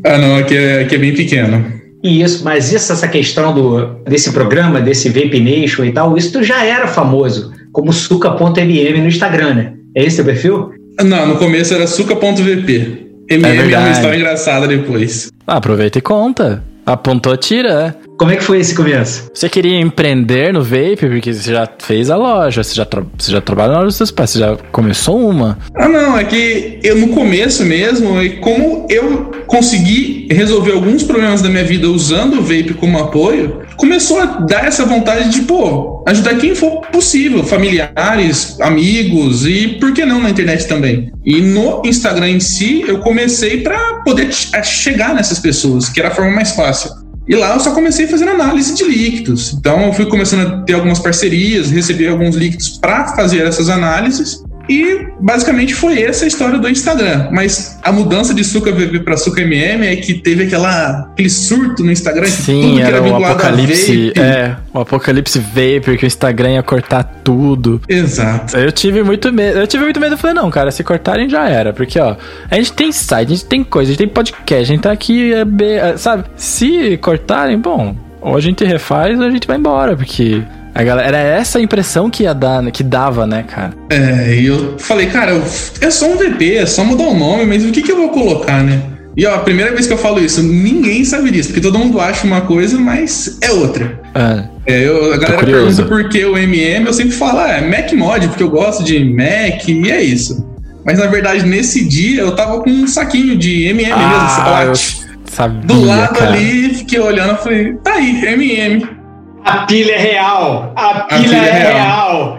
Ah, não, aqui é, aqui é bem pequeno. Isso, mas isso, essa questão do, desse programa, desse Vape Nation e tal, isso tu já era famoso, como suca.mm no Instagram, né? É esse teu perfil? Não, no começo era suca.vp. MM é, verdade. uma história engraçada depois. Ah, aproveita e conta. Apontou, tira. É. Como é que foi esse começo? Você queria empreender no vape? Porque você já fez a loja, você já, tra você já trabalha na loja dos seus pais, você já começou uma. Ah, não, é que eu no começo mesmo, e como eu consegui resolver alguns problemas da minha vida usando o vape como apoio, começou a dar essa vontade de, pô, ajudar quem for possível, familiares, amigos e por que não na internet também. E no Instagram em si, eu comecei para poder chegar nessas pessoas, que era a forma mais fácil. E lá eu só comecei fazendo análise de líquidos. Então eu fui começando a ter algumas parcerias, receber alguns líquidos para fazer essas análises. E basicamente foi essa a história do Instagram. Mas a mudança de Suca VV para Suca MM é que teve aquela, aquele surto no Instagram. Sim, tudo que era, era o apocalipse. É, o apocalipse Vapor, que o Instagram ia cortar tudo. Exato. Eu tive muito medo. Eu tive muito medo. Eu falei, não, cara, se cortarem já era. Porque, ó, a gente tem site, a gente tem coisa, a gente tem podcast, a gente tá aqui, é, é, sabe? Se cortarem, bom, ou a gente refaz ou a gente vai embora, porque a galera, era essa a impressão que ia dar, que dava, né, cara? É, e eu falei, cara, é só um VP, é só mudar o nome, mas o que, que eu vou colocar, né? E ó, a primeira vez que eu falo isso, ninguém sabe disso, porque todo mundo acha uma coisa, mas é outra. Ah, é, eu, a galera pergunta por que o MM, eu sempre falo, ah, é Mac Mod, porque eu gosto de Mac, e é isso. Mas na verdade, nesse dia, eu tava com um saquinho de MM ah, mesmo, Sabia, do lado cara. ali, fiquei olhando e falei, tá aí, MM. A pilha é real! A pilha, a pilha é, é real!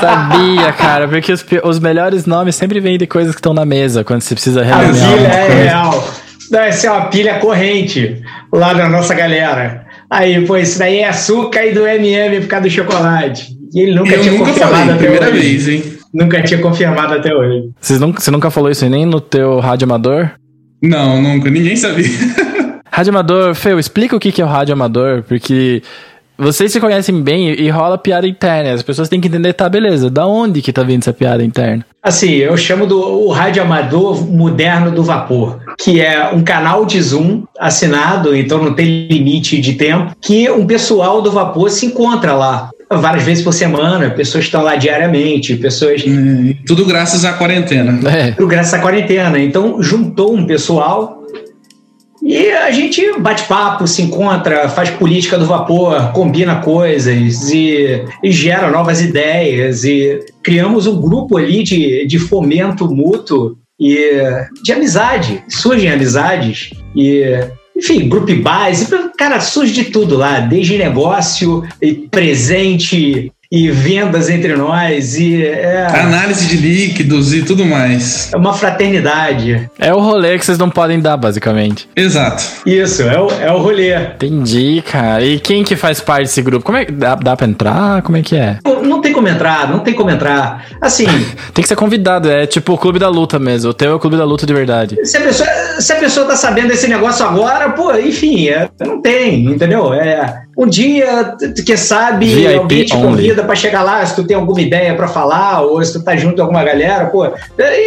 Sabia, cara, porque os, os melhores nomes sempre vêm de coisas que estão na mesa, quando você precisa real. A pilha é coisa. real. Deve ser uma pilha corrente lá da nossa galera. Aí, pô, isso daí é açúcar e do MM por causa do chocolate. E ele nunca Eu tinha nunca confirmado falei, até primeira hoje. vez, hein? Nunca tinha confirmado até hoje. Vocês nunca, você nunca falou isso nem no teu rádio amador? Não, nunca. Ninguém sabia. Rádio amador, Feu, explica o que é o rádio amador, porque vocês se conhecem bem e rola piada interna. As pessoas têm que entender, tá, beleza, da onde que tá vindo essa piada interna? Assim, eu chamo do o rádio amador moderno do vapor, que é um canal de Zoom assinado, então não tem limite de tempo, que um pessoal do vapor se encontra lá várias vezes por semana, pessoas estão lá diariamente, pessoas. Hum, tudo graças à quarentena. É. Tudo graças à quarentena. Então, juntou um pessoal e a gente bate papo, se encontra, faz política do vapor, combina coisas e, e, gera novas ideias. E criamos um grupo ali de, de fomento mútuo e de amizade. Surgem amizades e enfim, group buys, cara, surge de tudo lá, desde negócio, presente, e vendas entre nós e é, análise de líquidos e tudo mais. É uma fraternidade. É o rolê que vocês não podem dar, basicamente. Exato. Isso, é o, é o rolê. Entendi, cara. E quem que faz parte desse grupo? Como é que dá, dá pra entrar? Como é que é? Não, tem como entrar, não tem como entrar. Assim. tem que ser convidado, é tipo o clube da luta mesmo. O teu é o clube da luta de verdade. Se a pessoa, se a pessoa tá sabendo desse negócio agora, pô, enfim, é, não tem, entendeu? É, um dia, quem sabe, VIP alguém te convida para chegar lá, se tu tem alguma ideia para falar, ou se tu tá junto com alguma galera, pô.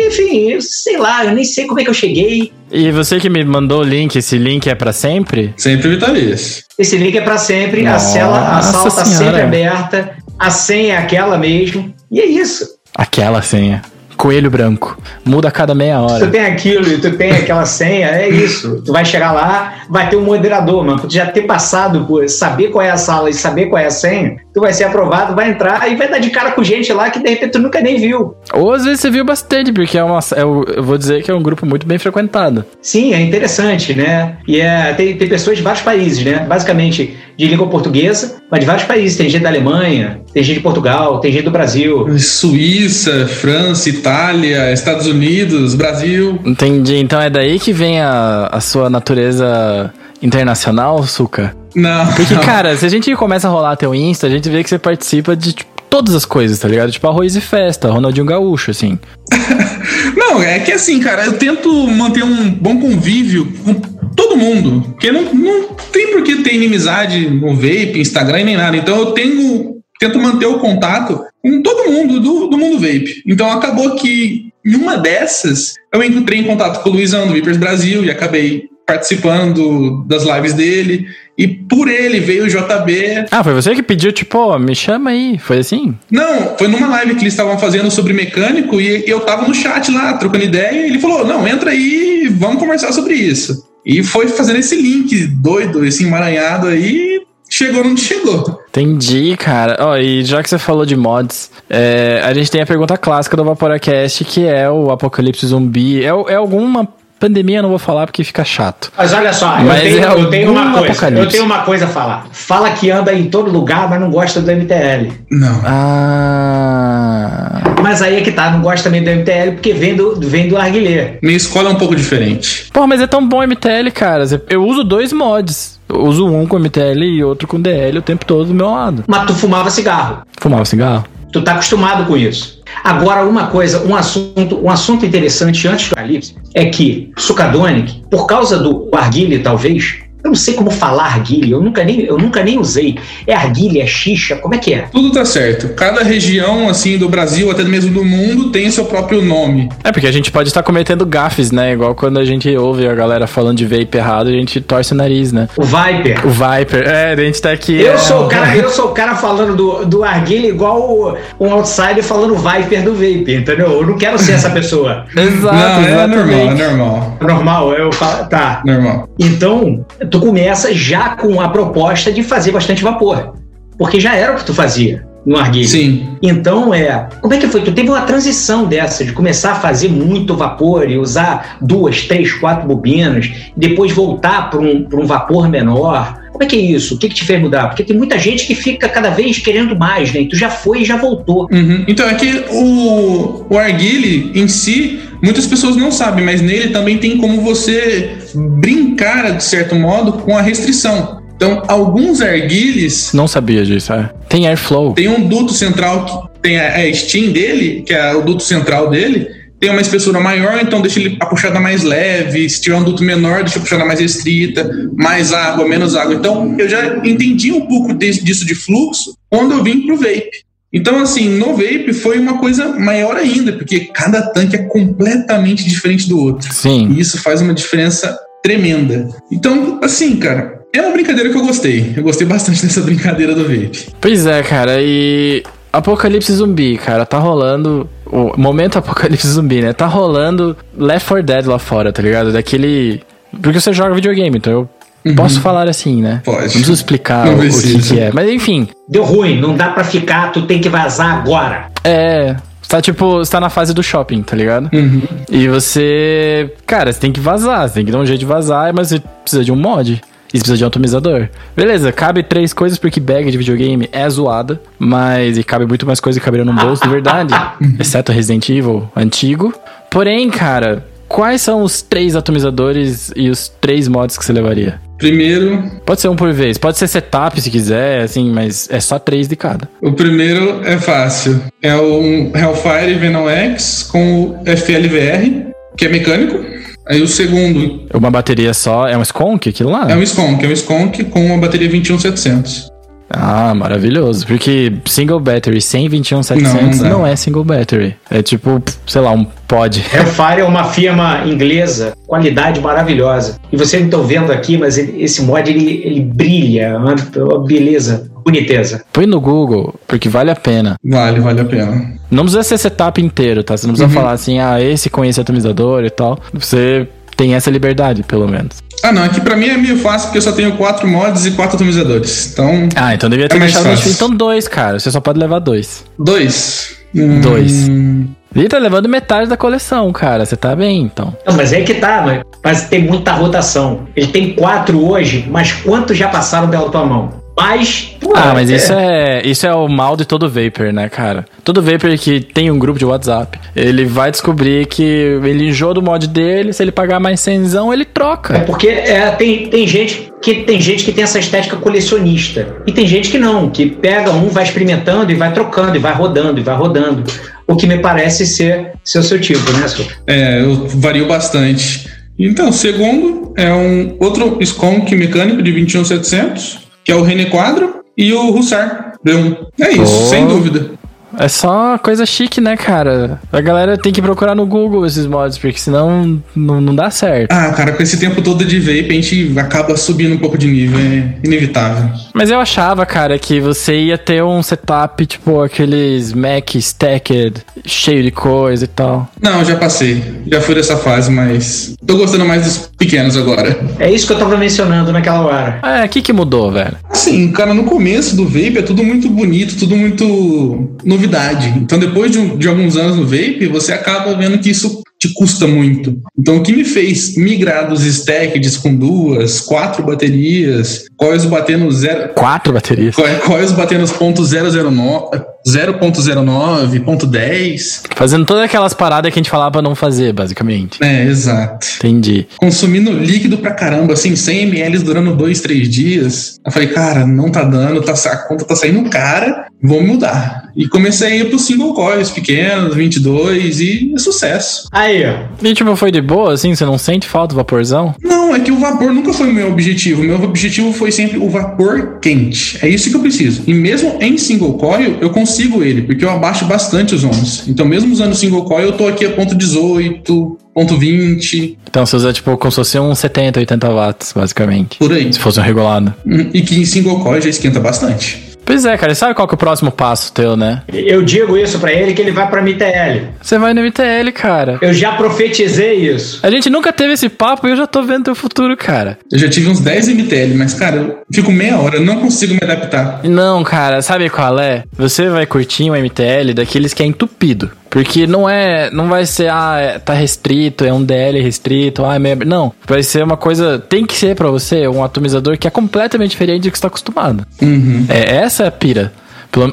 Enfim, sei lá, eu nem sei como é que eu cheguei. E você que me mandou o link, esse link é para sempre? Sempre vitalício. Esse link é para sempre, Nossa a, cela, a sala tá sempre aberta, a senha é aquela mesmo, e é isso. Aquela senha coelho branco. Muda a cada meia hora. Tu tem aquilo e tu tem aquela senha, é isso. Tu vai chegar lá, vai ter um moderador, mano. Tu já ter passado por saber qual é a sala e saber qual é a senha, tu vai ser aprovado, vai entrar e vai dar de cara com gente lá que de repente tu nunca nem viu. Ou às vezes você viu bastante, porque é uma. É, eu vou dizer que é um grupo muito bem frequentado. Sim, é interessante, né? E é, tem, tem pessoas de vários países, né? Basicamente de língua portuguesa, mas de vários países. Tem gente da Alemanha, tem gente de Portugal, tem gente do Brasil. Suíça, França, Itália, Estados Unidos, Brasil. Entendi. Então é daí que vem a, a sua natureza internacional, Suca? Não. Porque, cara, se a gente começa a rolar teu Insta, a gente vê que você participa de, tipo, todas as coisas, tá ligado? Tipo arroz e festa, Ronaldinho Gaúcho, assim. não, é que assim, cara, eu tento manter um bom convívio com todo mundo. Porque não, não tem por que ter inimizade no vape, Instagram nem nada. Então eu tenho, tento manter o contato com todo mundo do, do mundo vape. Então acabou que em uma dessas eu entrei em contato com o Luizão do Vipers Brasil e acabei participando das lives dele. E por ele veio o JB. Ah, foi você que pediu, tipo, oh, me chama aí. Foi assim? Não, foi numa live que eles estavam fazendo sobre mecânico e eu tava no chat lá, trocando ideia, e ele falou: não, entra aí, vamos conversar sobre isso. E foi fazendo esse link doido, esse emaranhado aí, chegou onde chegou. Entendi, cara. Ó, e já que você falou de mods, é, a gente tem a pergunta clássica do Vaporacast, que é o Apocalipse Zumbi. É, é alguma pandemia, eu não vou falar porque fica chato. Mas olha só, eu Mas tenho, é eu tenho uma coisa. Eu tenho uma coisa a falar. Fala que anda em todo lugar, mas não gosta do MTL. Não. Ah. Mas aí é que tá, não gosta também do MTL porque vem do, vem do Arguilê. Minha escola é um pouco diferente. Pô, mas é tão bom MTL, cara. Eu uso dois mods. Eu uso um com MTL e outro com DL o tempo todo do meu lado. Mas tu fumava cigarro. Fumava cigarro? Tu tá acostumado com isso. Agora, uma coisa, um assunto, um assunto interessante antes do Apocalipse é que Sukadonic, por causa do arguile, talvez, eu não sei como falar arguile, eu nunca nem, eu nunca nem usei. É arguile, é xixa, como é que é? Tudo tá certo. Cada região, assim, do Brasil, até mesmo do mundo, tem seu próprio nome. É, porque a gente pode estar cometendo gafes, né? Igual quando a gente ouve a galera falando de vape errado, a gente torce o nariz, né? O Viper. O Viper. É, a gente tá aqui. Eu é, sou o cara, eu sou o cara falando do, do arguile igual o- um outsider falando Viper do Vape, entendeu? Eu não quero ser essa pessoa. Exato, não, é normal, é normal. Normal, eu falo, tá. Normal. Então, tu começa já com a proposta de fazer bastante vapor. Porque já era o que tu fazia no arguilho. Sim. Então, é. Como é que foi? Tu teve uma transição dessa, de começar a fazer muito vapor e usar duas, três, quatro bobinas, e depois voltar para um, pra um vapor menor. Como é que é isso? O que, que te fez mudar? Porque tem muita gente que fica cada vez querendo mais, né? E tu já foi e já voltou. Uhum. Então é que o, o arguile em si, muitas pessoas não sabem, mas nele também tem como você brincar, de certo modo, com a restrição. Então, alguns arguiles Não sabia disso, é. Tem airflow. tem um duto central que tem a, a steam dele, que é o duto central dele, tem uma espessura maior, então deixa ele a puxada mais leve. Se tiver um duto menor, deixa a puxada mais restrita, mais água, menos água. Então, eu já entendi um pouco disso de fluxo quando eu vim pro vape. Então, assim, no vape foi uma coisa maior ainda, porque cada tanque é completamente diferente do outro. Sim. E isso faz uma diferença tremenda. Então, assim, cara, é uma brincadeira que eu gostei. Eu gostei bastante dessa brincadeira do vape. Pois é, cara, e. Apocalipse zumbi, cara, tá rolando. O momento apocalipse zumbi, né? Tá rolando Left 4 Dead lá fora, tá ligado? Daquele. Porque você joga videogame, então eu posso falar assim, né? Pode. Não preciso explicar Não o, o que, que é. Mas enfim, Deu ruim, não dá pra ficar, tu tem que vazar agora. é. Você tá tipo, você tá na fase do shopping, tá ligado? Uhum. E você. Cara, você tem que vazar, você tem que dar um jeito de vazar, mas você precisa de um mod. E você precisa de um atomizador. Beleza, cabe três coisas porque bag de videogame é zoada, mas. E cabe muito mais coisa que caberia num bolso, de verdade. exceto Resident Evil antigo. Porém, cara, quais são os três atomizadores e os três mods que você levaria? Primeiro, Pode ser um por vez, pode ser setup se quiser, assim, mas é só três de cada. o primeiro é fácil. É o Hellfire Venom X com o FLVR, que é mecânico. Aí o segundo Uma bateria só, é um skunk aquilo lá? é um Skunk, é um Skunk com uma bateria 21700. Ah, maravilhoso. Porque single battery sem 21700 Não, não, não é single battery. É tipo, sei lá, um pod. Hellfire é uma firma inglesa, qualidade maravilhosa. E vocês não estão vendo aqui, mas ele- esse mod ele, ele brilha, uma, uma beleza, boniteza. Põe no Google, porque vale a pena. Vale, vale a pena. Não precisa ser setup inteiro, tá? Você não precisa falar assim, ah, esse com esse atomizador e tal. Você tem essa liberdade, pelo menos. Ah, não, aqui pra mim é meio fácil porque eu só tenho quatro mods e quatro atomizadores. Então, Ah, então devia ter É deixado fácil. Então dois, cara. Você só pode levar dois. dois. Dois. Hum, Ele tá levando metade da coleção, cara. Você tá bem, então. Não, mas é que tá, mas, mas tem muita rotação. Ele tem quatro hoje, mas quantos já passaram pela tua mão? Mas. pô, Ah, mas isso é, isso é o mal de todo Vapor, né, cara? Todo Vapor que tem um grupo de WhatsApp, ele vai descobrir que ele enjoa do mod dele, se ele pagar mais cenzão, ele É troca. porque é, tem, tem gente que tem gente que tem essa estética colecionista e tem gente que não, que pega um, vai experimentando e vai trocando e vai rodando e vai rodando. O que me parece ser, ser o seu tipo, né, Su? É, eu vario bastante. Então, o segundo é um outro Skunk mecânico de 21700, que é o René Quadro, e o Hussar B1. É isso, Pô. sem dúvida. É só coisa chique, né, cara? A galera tem que procurar no Google esses mods, porque senão não, não dá certo. Ah, cara, com esse tempo todo de vape, a gente acaba subindo um pouco de nível, é inevitável. Mas eu achava, cara, que você ia ter um setup, tipo, aqueles Mac stacked, cheio de coisa e tal. Não, já passei. Já fui dessa fase, mas tô gostando mais dos pequenos agora. É isso que eu tava mencionando naquela hora. É, o que que mudou, velho? Assim, cara, no começo do vape é tudo muito bonito, tudo muito novidade. Então, depois de, um- de alguns anos no vape, você acaba vendo que isso te custa muito. Então, o que me fez migrar dos stacks com duas, quatro baterias, coils batendo zero, Quatro baterias. co- coils batendo os pontos 009, 0.09, ponto 10. Fazendo todas aquelas paradas que a gente falava pra não fazer, basicamente. É, exato. Entendi. Consumindo líquido pra caramba, assim, 100 ml durando dois, três dias. Eu falei, cara, não tá dando, tá, a conta tá saindo cara, vou mudar. E comecei a ir pros single coils pequenos, 22, e é sucesso. Aí, ó. E tipo, foi de boa, assim? Você não sente falta do vaporzão? Não, é que o vapor nunca foi o meu objetivo. O meu objetivo foi sempre o vapor quente. É isso que eu preciso. E mesmo em single coil, eu consigo ele, porque eu abaixo bastante os ohms. Então, mesmo usando single coil, eu tô aqui a ponto 18, ponto 20, Então você usa, tipo, como se fosse uns 70, 80 watts, basicamente. por aí. Se fosse um regulado. E que em single coil já esquenta bastante. Pois é, cara. Sabe qual que é o próximo passo teu, né? Eu digo isso pra ele que ele vai pra MTL. Você vai no MTL, cara. Eu já profetizei isso. A gente nunca teve esse papo e eu já tô vendo teu futuro, cara. Eu já tive uns 10 MTL, mas, cara, eu fico meia hora, eu não consigo me adaptar. Não, cara, sabe qual é? Você vai curtir um MTL daqueles que é entupido. Porque não é. Não vai ser, ah, é- tá restrito, é um DL restrito, ah, é meio. Não. Vai ser uma coisa. Tem que ser pra você um atomizador que é completamente diferente do que você tá acostumado. Uhum. É, essa é a pira.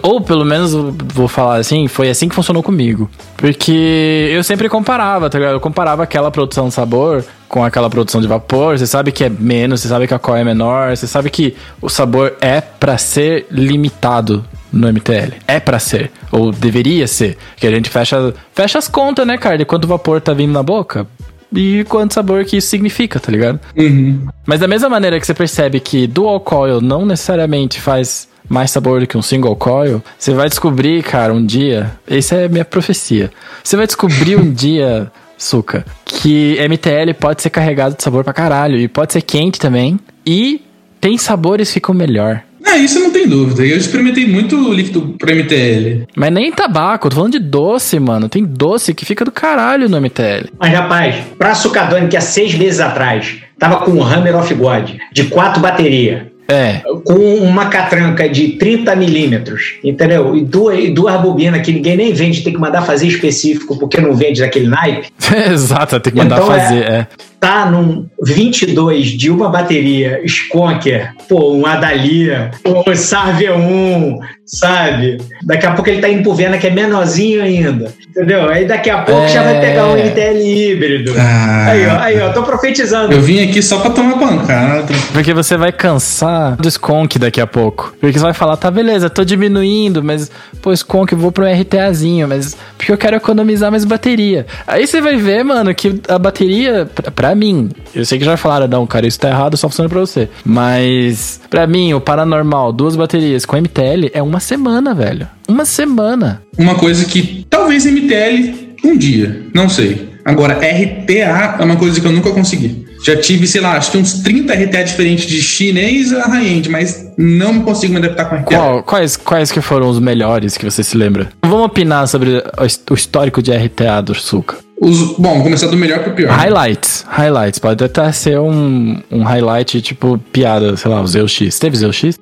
Ou pelo menos, vou falar assim, foi assim que funcionou comigo. Porque eu sempre comparava, tá ligado? Eu comparava aquela produção de sabor com aquela produção de vapor. Você sabe que é menos, você sabe que a coil é menor, você sabe que o sabor é pra ser limitado no MTL. É pra ser. Ou deveria ser. Que a gente fecha, fecha as contas, né, cara? De quanto vapor tá vindo na boca. E quanto sabor que isso significa, tá ligado? Uhum. Mas da mesma maneira que você percebe que dual coil não necessariamente faz mais sabor do que um single coil, você vai descobrir, cara, um dia. Essa é minha profecia. Você vai descobrir um dia, Suca, que MTL pode ser carregado de sabor pra caralho. E pode ser quente também. E tem sabores que ficam melhor. Ah, isso não tem dúvida. Eu experimentei muito líquido pra MTL. Mas nem tabaco, tô falando de doce, mano. Tem doce que fica do caralho no MTL. Mas, rapaz, pra Sucadone, que há seis meses atrás tava com um Hammer of God de quatro baterias, É. com uma catranca de 30 milímetros, entendeu? E duas, e duas bobinas que ninguém nem vende, tem que mandar fazer específico porque não vende daquele naipe. Exato, tem que mandar Então é- fazer, é. Tá num 22 de uma bateria Skonker, pô, um Adalia, um Sarve 1, sabe? Daqui a pouco ele tá indo pro Vena que é menorzinho ainda, entendeu? Aí daqui a pouco É. já vai pegar um MTL híbrido. Ah. Aí, ó, aí, ó, tô profetizando. Eu vim aqui só pra tomar pancada. Porque você vai cansar do Skonk daqui a pouco. Porque você vai falar, tá, beleza, tô diminuindo, mas, pô, Skonk, eu vou pro RTAzinho, mas porque eu quero economizar mais bateria. Aí você vai ver, mano, que a bateria, pra, pra mim, eu sei que já falaram, não, cara, isso tá errado, só funciona pra você. Mas, pra mim, o paranormal, duas baterias com MTL é uma semana, velho. Uma semana. Uma coisa que talvez MTL um dia, não sei. Agora, RTA é uma coisa que eu nunca consegui. Já tive, sei lá, acho que uns 30 RTA diferentes de chinês a high-end, mas não consigo me adaptar com RTA. Qual- quais, quais que foram os melhores que você se lembra? Vamos opinar sobre o his- o histórico de RTA do Suca. Os, bom, vou começar do melhor pro pior. Highlights, highlights. Pode até ser um, um highlight tipo piada, sei lá, o Zeus X. Teve Zeus X?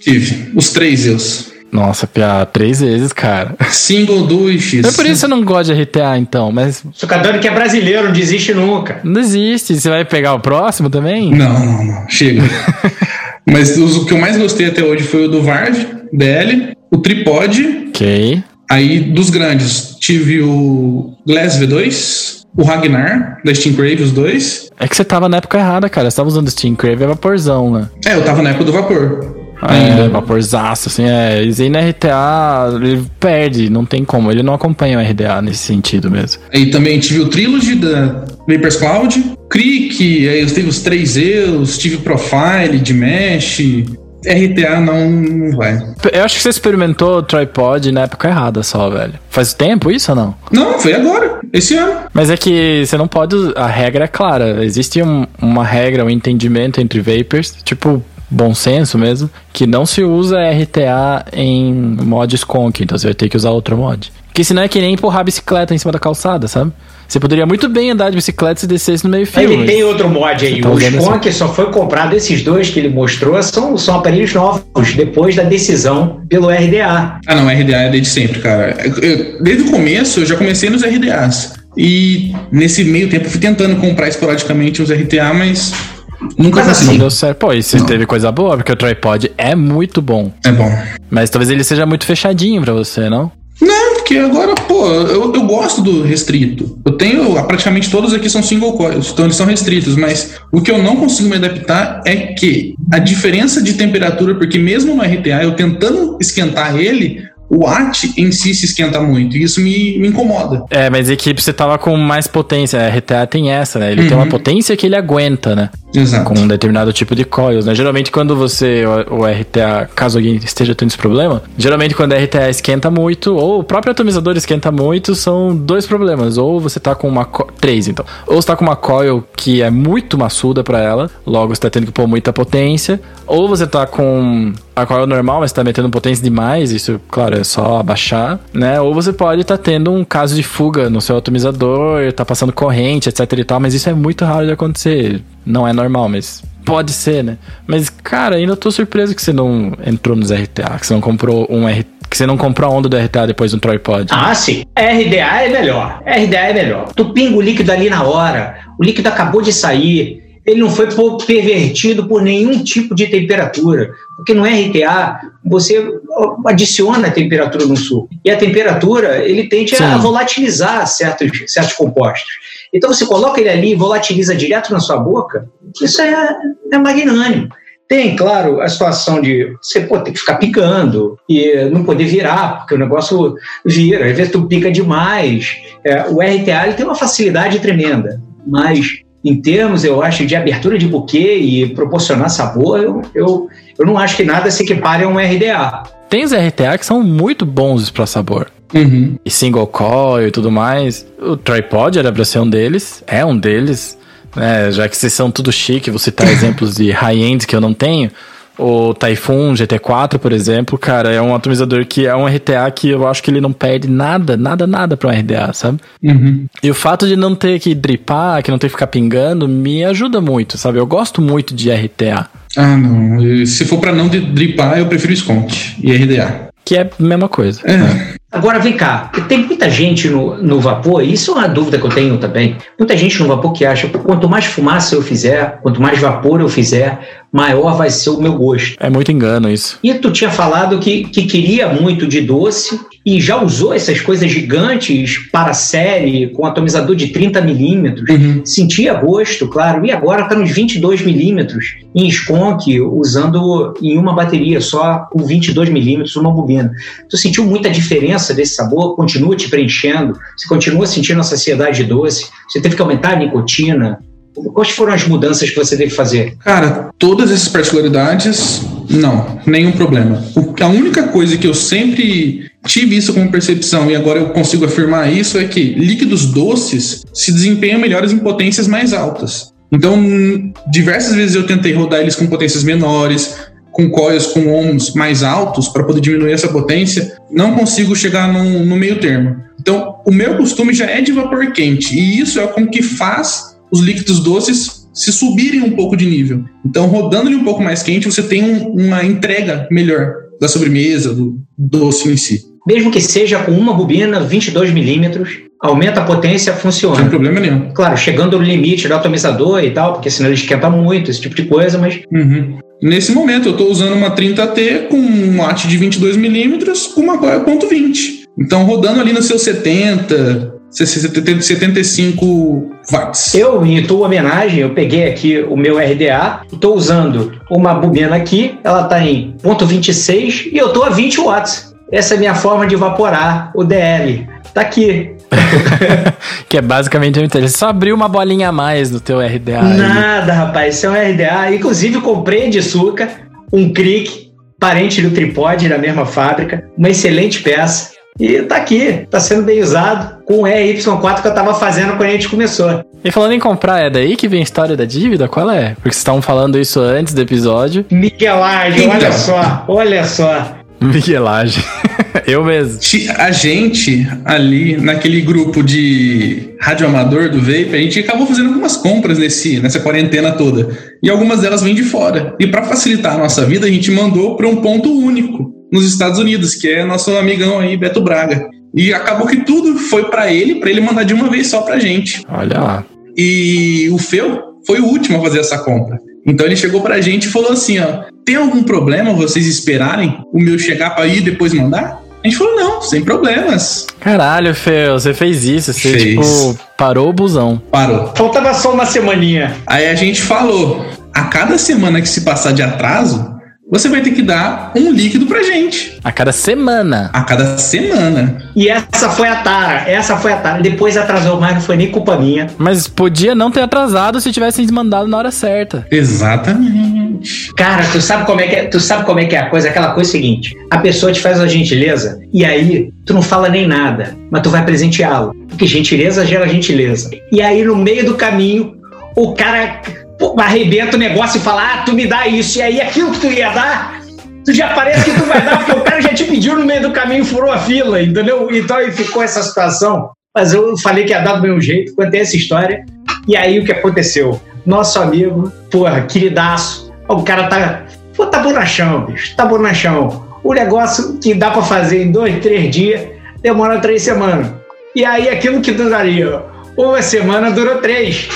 Tive. Os três Zeus. Nossa, piada três vezes, cara. Single, duo e X. É por isso que eu não gosto de RTA, então, mas Sucadone que é brasileiro, não desiste nunca. não existe. Você vai pegar o próximo também? Não, não, não. Chega. Mas os- o que eu mais gostei até hoje foi o do Varv, DL, o Tripod. Ok. Aí, dos grandes, tive o Glass V2, o Ragnar, da Steam Crave, os dois. É que você tava na época errada, cara. Você tava usando Steam Crave, é vaporzão, né? É, eu tava na época do vapor. É, Ainda. vaporzaço, assim, é. E na RTA, ele perde, não tem como. Ele não acompanha o RDA nesse sentido mesmo. Aí também tive o Trilogy da Vapers Cloud, Creek, aí eu tive os três Eus, tive Profile de Mesh. RTA não, não vai. Eu acho que você experimentou o tripod na época errada só, velho. Faz tempo isso ou não? Não, foi agora, esse ano. Mas é que você não pode. A regra é clara. Existe um- uma regra, um entendimento entre vapers. Tipo, bom senso mesmo, que não se usa RTA em mods conk, então você vai ter que usar outro mod. Porque senão é que nem empurrar a bicicleta em cima da calçada, sabe? Você poderia muito bem andar de bicicleta se descesse no meio fio. Ele tem outro mod aí. tá o Sconk só foi comprado, esses dois que ele mostrou, são, são aparelhos novos, depois da decisão pelo RDA. Ah, não, RDA é desde sempre, cara. Eu- desde o começo eu já comecei nos RDAs. E nesse meio tempo eu fui tentando comprar esporadicamente os RTA, mas nunca Mas Não consegui. deu certo. Pô, e você teve coisa boa, porque o tripod é muito bom. É bom. Mas talvez ele seja muito fechadinho pra você, não? Não, porque agora, pô, eu, eu gosto do restrito. Eu tenho, ah, praticamente todos aqui são single coils, então eles são restritos, mas o que eu não consigo me adaptar é que a diferença de temperatura, porque mesmo no RTA, eu tentando esquentar ele, o watt em si se esquenta muito, e isso me, me incomoda. É, mas equipe você tava com mais potência. A RTA tem essa, né? Ele tem uma potência que ele aguenta, né? Exato. Com um determinado tipo de coils, né? Geralmente quando você, o, o RTA, caso alguém esteja tendo esse problema, geralmente quando a RTA esquenta muito, ou o próprio atomizador esquenta muito, são dois problemas. Ou você tá com uma... Três, então. Ou você tá com uma coil que é muito maçuda pra ela, logo você tá tendo que pôr muita potência. Ou você tá com a coil normal, mas tá metendo potência demais, isso, claro, é só abaixar, né? Ou você pode estar tendo um caso de fuga no seu atomizador, tá passando corrente, etc e tal, mas isso é muito raro de acontecer. Não é normal, mas pode ser, né? Mas, cara, ainda tô surpreso que você não entrou nos RTA, que você não comprou um R... que você não comprou a onda do RTA depois do tripod. Ah, sim. RDA é melhor. RDA é melhor. Tu pinga o líquido ali na hora, o líquido acabou de sair, ele não foi pervertido por nenhum tipo de temperatura. Porque no RTA, você adiciona a temperatura no suco. E a temperatura, ele tende a Sim. volatilizar certos, certos compostos. Então você coloca ele ali e volatiliza direto na sua boca, isso é, é magnânimo. Tem, claro, a situação de você pô, ter que ficar picando e não poder virar, porque o negócio vira. Às vezes tu pica demais. É, o RTA ele tem uma facilidade tremenda, mas em termos, eu acho, de abertura de buquê e proporcionar sabor, eu, eu, eu não acho que nada se equipare a um RDA. Tem os RTA que são muito bons pra sabor. Uhum. E single coil e tudo mais. O tripod era pra ser um deles, é um deles. Né? Já que vocês são tudo chique, vou citar exemplos de high-end que eu não tenho. O Typhoon GT4, por exemplo, cara, é um atomizador que é um RTA que eu acho que ele não perde nada, nada, nada pra um RDA, sabe? Uhum. E o fato de não ter que dripar, que não ter que ficar pingando, me ajuda muito, sabe? Eu gosto muito de RTA, Ah, não. Se for pra não dripar, eu prefiro Sconk e RDA. Que é a mesma coisa. É. Agora vem cá, tem muita gente no, no vapor, e isso é uma dúvida que eu tenho também. Muita gente no vapor que acha que quanto mais fumaça eu fizer, quanto mais vapor eu fizer, maior vai ser o meu gosto. É muito engano isso. E tu tinha falado que, que queria muito de doce e já usou essas coisas gigantes para série, com atomizador de 30 milímetros. Uhum. Sentia gosto, claro, e agora está nos 22 milímetros em Sconk, usando em uma bateria só com 22 milímetros uma bobina. Tu sentiu muita diferença desse sabor? Continua te preenchendo? Você continua sentindo a saciedade de doce? Você teve que aumentar a nicotina? Quais foram as mudanças que você teve que fazer? Cara, todas essas particularidades, não, nenhum problema. O- a única coisa que eu sempre tive isso como percepção e agora eu consigo afirmar isso é que líquidos doces se desempenham melhores em potências mais altas. Então, diversas vezes eu tentei rodar eles com potências menores, com coils com ohms mais altos para poder diminuir essa potência, não consigo chegar no, no meio termo. Então, o meu costume já é de vapor quente e isso é com que faz os líquidos doces se subirem um pouco de nível. Então, rodando ele um pouco mais quente, você tem um- uma entrega melhor da sobremesa, do doce em si. Mesmo que seja com uma bobina, 22 milímetros, aumenta a potência, Sem funciona. problema nenhum. Claro, chegando no limite do atomizador e tal, porque senão ele esquenta muito, esse tipo de coisa, mas Uhum. Nesse momento, eu estou usando uma 30T com um watt de 22 milímetros com uma ponto .20. Então, rodando ali no seu 70, 70, 75 watts. eu, em tua homenagem, eu peguei aqui o meu RDA, estou usando uma bobina aqui, ela está em ponto .26 e eu estou a 20 watts. Essa é a minha forma de evaporar o DL. Tá aqui. Que é basicamente o interesse. Só abriu uma bolinha a mais no teu RDA. aí. Nada, rapaz. Isso é um RDA. Inclusive, comprei de Suca um Cric, parente do tripode da mesma fábrica. Uma excelente peça. E tá aqui, tá sendo bem usado com o EY4 que eu tava fazendo quando a gente começou. E falando em comprar, é daí que vem a história da dívida? Qual é? Porque vocês estavam falando isso antes do episódio. Miguelagem, Então. olha só, olha só. Miguelagem. Eu mesmo. A gente, ali, naquele grupo de radioamador do Vape, a gente acabou fazendo algumas compras nesse, nessa quarentena toda. E algumas delas vêm de fora. E para facilitar a nossa vida, a gente mandou para um ponto único nos Estados Unidos, que é nosso amigão aí, Beto Braga. E acabou que tudo foi para ele, para ele mandar de uma vez só pra gente. Olha lá. E o Feu foi o último a fazer essa compra. Então ele chegou pra gente e falou assim, ó, tem algum problema vocês esperarem o meu chegar pra ir e depois mandar? A gente falou, não, sem problemas. Caralho, Fel, você fez isso. Você, Fez. tipo, parou o busão. Parou. Faltava só uma semaninha. Aí a gente falou, a cada semana que se passar de atraso, você vai ter que dar um líquido pra gente. A cada semana. A cada semana. E essa foi a tara, essa foi a tara. Depois atrasou mais, não foi nem culpa minha. Mas podia não ter atrasado se tivessem mandado na hora certa. Exatamente. Cara, tu sabe como é que é, tu sabe como é que é a coisa? Aquela coisa seguinte: a pessoa te faz a gentileza e aí tu não fala nem nada, mas tu vai presenteá-lo. Porque gentileza gera gentileza. E aí no meio do caminho, o cara arrebenta o negócio e fala: "Ah, tu me dá isso". E aí aquilo que tu ia dar, tu já parece que tu vai dar porque o cara já te pediu no meio do caminho furou a fila, entendeu? Então aí ficou essa situação. Mas eu falei que ia dar do meu jeito, contei essa história. E aí o que aconteceu? Nosso amigo, porra, queridaço, o cara tá. Pô, tá bonachão, bicho, tá bonachão. O negócio que dá pra fazer em dois, três dias, demora três semanas. E aí aquilo que duraria uma semana durou três.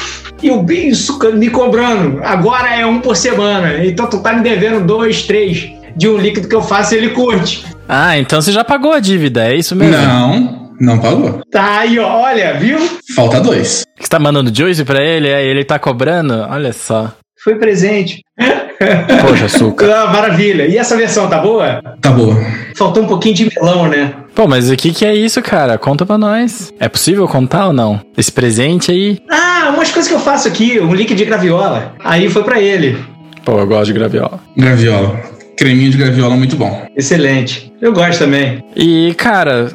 E o bicho me cobrando, agora é um por semana. Então tu tá me devendo dois, três de um líquido que eu faço e ele curte. Ah, então você já pagou a dívida, é isso mesmo? Não, não pagou. Tá aí, ó, olha, viu? Falta dois. Você tá mandando juice pra ele, aí ele tá cobrando? Olha só. Foi presente. Poxa, açúcar. Ah, maravilha. E essa versão tá boa? Tá boa. Faltou um pouquinho de melão, né? Pô, mas o que que é isso, cara? Conta pra nós. É possível contar ou não? Esse presente aí? Ah, umas coisas que eu faço aqui, um líquido de graviola. Aí foi pra ele. Pô, eu gosto de graviola. Graviola. Creminho de graviola muito bom. Excelente. Eu gosto também. E, cara,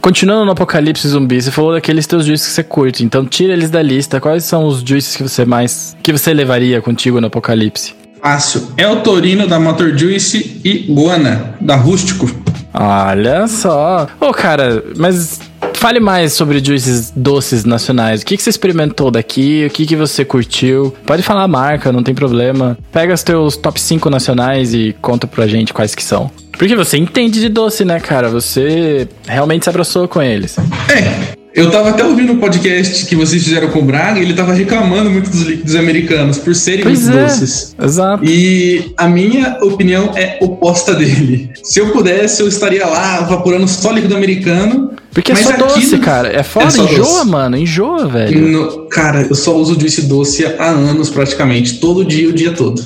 continuando no Apocalipse Zumbi, você falou daqueles teus juices que você curte. Então tira eles da lista. Quais são os juices que você mais... que você levaria contigo no Apocalipse? Fácil. É o Torino da Motor Juice e Guana da Rústico. Olha só. Ô, cara, mas fale mais sobre juices doces nacionais. O que, que você experimentou daqui? O que, que você curtiu? Pode falar a marca, não tem problema. Pega os teus top 5 nacionais e conta pra gente quais que são. Porque você entende de doce, né, cara? Você realmente se abraçou com eles. É, eu tava até ouvindo o podcast que vocês fizeram com o Braga e ele tava reclamando muito dos líquidos americanos por serem Pois muito é. doces. Exato. E a minha opinião é oposta dele. Se eu pudesse, eu estaria lá vaporando só líquido americano. Porque é só aqui doce, cara. É foda, É só enjoa, doce. mano. Enjoa, velho. No- cara, eu só uso juice doce há anos praticamente. Todo dia, o dia todo.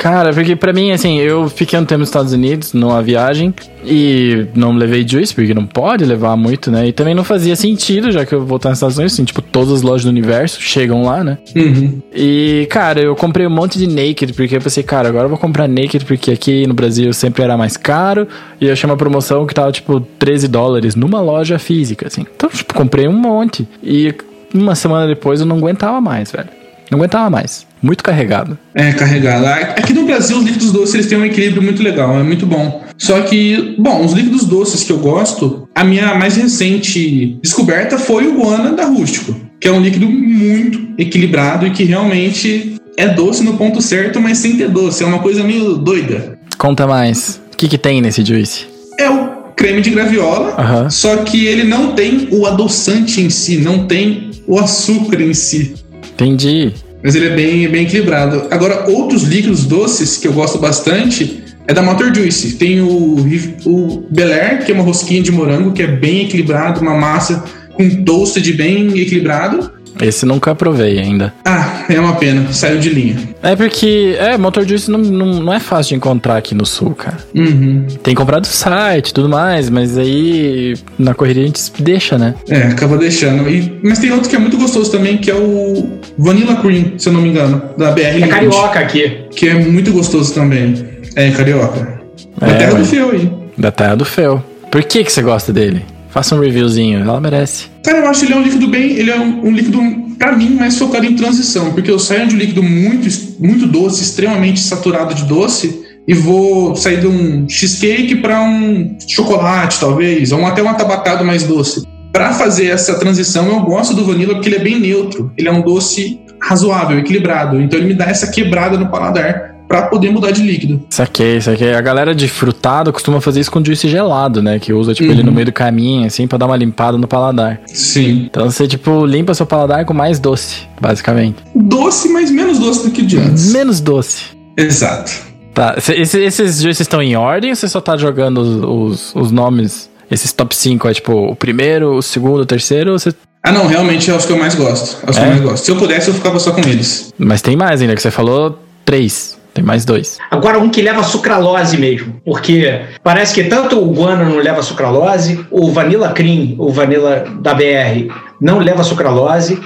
Cara, porque pra mim, assim, eu fiquei um tempo nos Estados Unidos, numa viagem, e não levei juice, porque não pode levar muito, né? E também não fazia sentido, já que eu vou voltar nos Estados Unidos, assim, tipo, todas as lojas do universo chegam lá, né? Uhum. E, cara, eu comprei um monte de Naked, porque eu pensei, cara, agora eu vou comprar Naked, porque aqui no Brasil sempre era mais caro, e eu achei uma promoção que tava, tipo, 13 dólares numa loja física, assim. Então, tipo, comprei um monte. E uma semana depois eu não aguentava mais, velho. Não aguentava mais. Muito carregado. É, carregado. Aqui no Brasil, os líquidos doces eles têm um equilíbrio muito legal, é muito bom. Só que, bom, os líquidos doces que eu gosto, a minha mais recente descoberta foi o Guana da Rústico, que é um líquido muito equilibrado e que realmente é doce no ponto certo, mas sem ter doce. É uma coisa meio doida. Conta mais. O que que tem nesse juice? É o creme de graviola, Aham. só que ele não tem o adoçante em si, não tem o açúcar em si. Entendi. Mas ele é bem, bem equilibrado. Agora, outros líquidos doces que eu gosto bastante é da Motor Juice. Tem o, o Bel Air, que é uma rosquinha de morango, que é bem equilibrado, uma massa com toasted bem equilibrado. Esse nunca provei ainda. Ah, é uma pena, saiu de linha. É porque, é, Motor Juice não, não, não é fácil de encontrar aqui no sul, cara. Uhum. Tem que comprar do site e tudo mais, mas aí na correria a gente deixa, né? É, acaba deixando. E, mas tem outro que é muito gostoso também, que é o Vanilla Cream, se eu não me engano, da BR É carioca aqui. Que é muito gostoso também. É, carioca. Da É, terra ué. do fio aí. Da terra do Fel. Por que, que você gosta dele? Faça um reviewzinho, ela merece. Cara, eu acho que ele é um líquido bem. Ele é um, um líquido, pra mim, mais focado em transição. Porque eu saio de um líquido muito, muito doce, extremamente saturado de doce, e vou sair de um cheesecake para um chocolate, talvez, ou até um atabacado mais doce. Para fazer essa transição, eu gosto do vanilla porque ele é bem neutro. Ele é um doce razoável, equilibrado. Então ele me dá essa quebrada no paladar para poder mudar de líquido. Saquei, saquei. A galera de frutado costuma fazer isso com juice gelado, né? Que usa, tipo, uhum. ele no meio do caminho, assim, pra dar uma limpada no paladar. Sim. Então você, tipo, limpa seu paladar com mais doce, basicamente. Doce, mas menos doce do que de antes. Menos doce. Exato. Tá, esses, esses juices estão em ordem ou você só tá jogando os, os, os nomes esses top 5 é tipo o primeiro, o segundo, o terceiro? Você... Ah, não, realmente é os que eu mais gosto. É os é? que eu mais gosto. Se eu pudesse, eu ficava só com eles. Mas tem mais ainda, que você falou três. Tem mais dois. Agora um que leva sucralose mesmo, porque parece que tanto o guano não leva sucralose, o Vanilla Cream, o Vanilla da BR, não leva sucralose.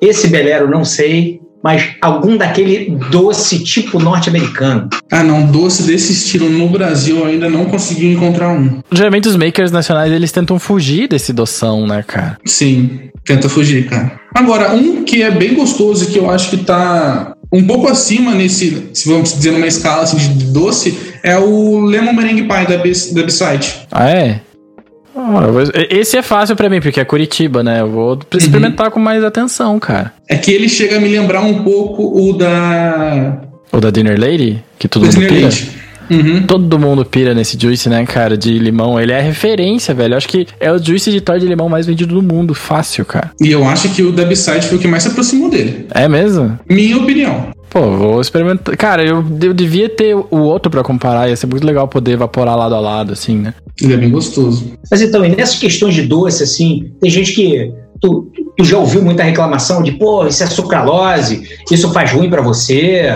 Esse Belero não sei, mas algum daquele doce tipo norte-americano. Ah, não, doce desse estilo no Brasil eu ainda não consegui encontrar um. Geralmente os makers nacionais eles tentam fugir desse doção, né, cara? Sim, tenta fugir, cara. Agora, um que é bem gostoso e que eu acho que tá um pouco acima nesse, se vamos dizer numa escala assim, de doce, é o Lemon Merengue Pie da, B, da B-Side. Ah, é? Esse é fácil para mim, porque é Curitiba, né? Eu vou experimentar uhum. com mais atenção, cara. É que ele chega a me lembrar um pouco o da. O da Dinner Lady? Que todo o mundo pira? Uhum. Todo mundo pira nesse juice, né, cara, de limão. Ele é referência, velho. Eu acho que é o juice de torta de limão mais vendido do mundo. Fácil, cara. E eu acho que o Debside foi o que mais se aproximou dele. É mesmo? Minha opinião. Pô, vou experimentar. Cara, eu, eu devia ter o outro para comparar. Ia ser muito legal poder evaporar lado a lado, assim, né? Ele é bem gostoso. Mas então, e nessas questões de doce, assim, tem gente que. Tu, tu já ouviu muita reclamação de, pô, isso é sucralose, isso faz ruim para você,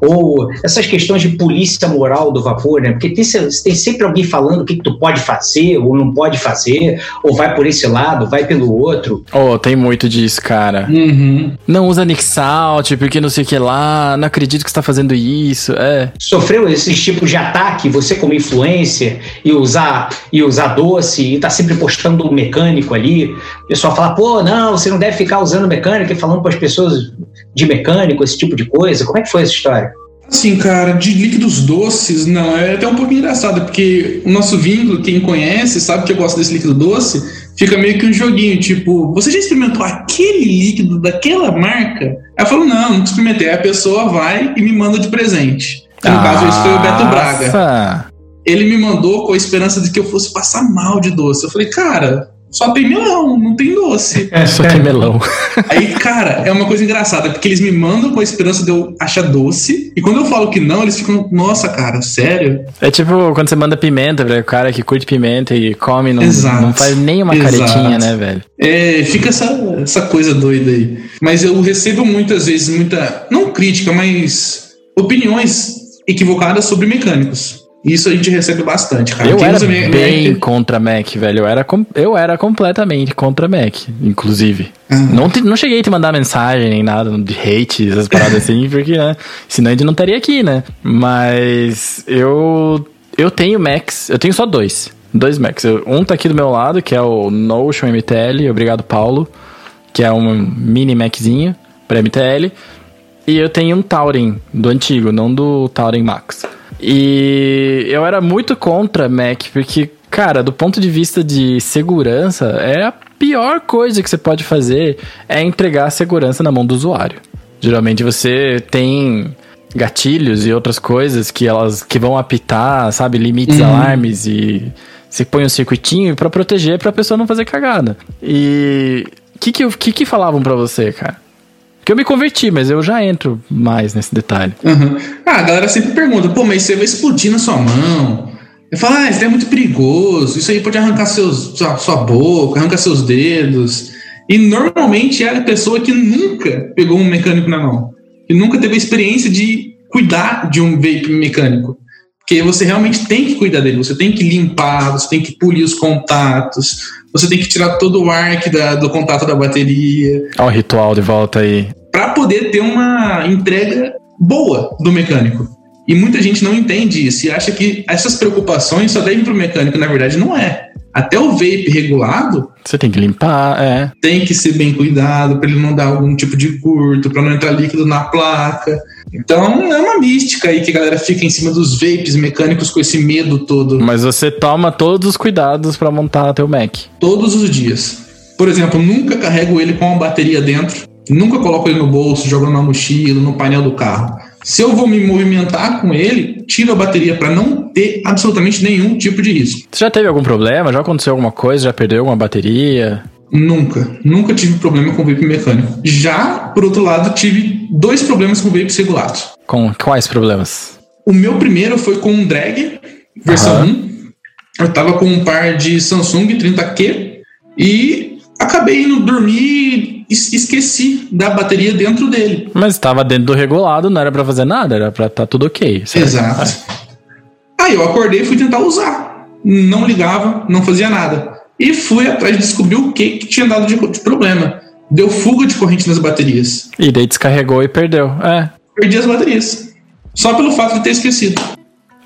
ou essas questões de polícia moral do vapor, né? Porque tem, tem sempre alguém falando o que, que, tu pode fazer ou não pode fazer, ou vai por esse lado, vai pelo outro. Oh, tem muito disso, cara. Uhum. Não usa Nixalt, porque não sei o que lá, não acredito que você tá fazendo isso, é. Sofreu esses tipos de ataque, você como influencer, e usar, e usar doce, e tá sempre postando um mecânico ali, o pessoal fala, pô, não, você não deve ficar usando mecânico e falando para as pessoas de mecânico, esse tipo de coisa. Como é que foi essa história? Assim, cara, de líquidos doces, não, é até um pouco engraçado, porque o nosso vínculo, quem conhece, sabe que eu gosto desse líquido doce, fica meio que um joguinho, tipo, você já experimentou aquele líquido daquela marca? Aí eu falo, não, não experimentei. Aí a pessoa vai e me manda de presente. No Nossa. caso, esse foi o Beto Braga. Ele me mandou com a esperança de que eu fosse passar mal de doce. Eu falei, cara, só tem melão, não tem doce. É, só tem melão. Aí, cara, é uma coisa engraçada, porque eles me mandam com a esperança de eu achar doce, e quando eu falo que não, eles ficam, nossa, cara, sério? É tipo quando você manda pimenta pra o cara que curte pimenta e come, não, não faz nem uma Exato. caretinha, né, velho? É, fica essa, essa coisa doida aí. Mas eu recebo muitas vezes muita, não crítica, mas opiniões equivocadas sobre mecânicos. Isso a gente recebe bastante, cara. Eu Quem era bem Mac... contra Mac, velho. Eu era, com... eu era completamente contra Mac, inclusive. Uhum. Não, te... não cheguei a te mandar mensagem nem nada de hate, essas paradas assim, porque, né? Senão a gente não estaria aqui, né? Mas eu. Eu tenho Macs, eu tenho só dois. Dois Macs. Um tá aqui do meu lado, que é o Notion MTL, obrigado Paulo, que é um mini Maczinho para MTL. E eu tenho um Taurin, do antigo, não do Taurin Max. E eu era muito contra Mac, porque, cara, do ponto de vista de segurança, é a pior coisa que você pode fazer é entregar a segurança na mão do usuário. Geralmente você tem gatilhos e outras coisas que elas que vão apitar, sabe, limites, uhum. alarmes e você põe um circuitinho para proteger para a pessoa não fazer cagada. E o que que, que que falavam para você, cara? Que eu me converti, mas eu já entro mais nesse detalhe. Uhum. Ah, a galera sempre pergunta, pô, mas você vai explodir na sua mão. Eu falo, ah, isso é muito perigoso, isso aí pode arrancar seus, sua, sua boca, arrancar seus dedos. E normalmente é a pessoa que nunca pegou um mecânico na mão, que nunca teve a experiência de cuidar de um vape mecânico. Porque você realmente tem que cuidar dele, você tem que limpar, você tem que polir os contatos, você tem que tirar todo o arc da, do contato da bateria. Olha o ritual de volta aí. Para poder ter uma entrega boa do mecânico. E muita gente não entende isso e acha que essas preocupações só devem para o mecânico. Na verdade, não é. Até o vape regulado Você tem que limpar, é. tem que ser bem cuidado para ele não dar algum tipo de curto, para não entrar líquido na placa. Então é uma mística aí que a galera fica em cima dos vapes mecânicos com esse medo todo Mas você toma todos os cuidados pra montar teu Mac. todos os dias. Por exemplo, nunca carrego ele com uma bateria dentro, nunca coloco ele no bolso, jogo na mochila, no painel do carro. Se eu vou me movimentar com ele, tiro a bateria para não ter absolutamente nenhum tipo de risco. Você já teve algum problema? Já aconteceu alguma coisa? Já perdeu alguma bateria? Nunca, nunca tive problema com vape mecânico. Já, por outro lado, tive dois problemas com vapes regulados. Com quais problemas? O meu primeiro foi com um drag, versão Aham. 1. Eu tava com um par de Samsung 30Q e acabei indo dormir esqueci da bateria dentro dele. Mas estava dentro do regulado, não era pra fazer nada, era pra estar tudo ok. certo? Exato. Aí eu acordei e fui tentar usar. Não ligava, não fazia nada. E fui atrás de descobrir o que, que tinha dado de, de problema. Deu fuga de corrente nas baterias. E daí descarregou e perdeu. É, Perdi as baterias. Só pelo fato de ter esquecido.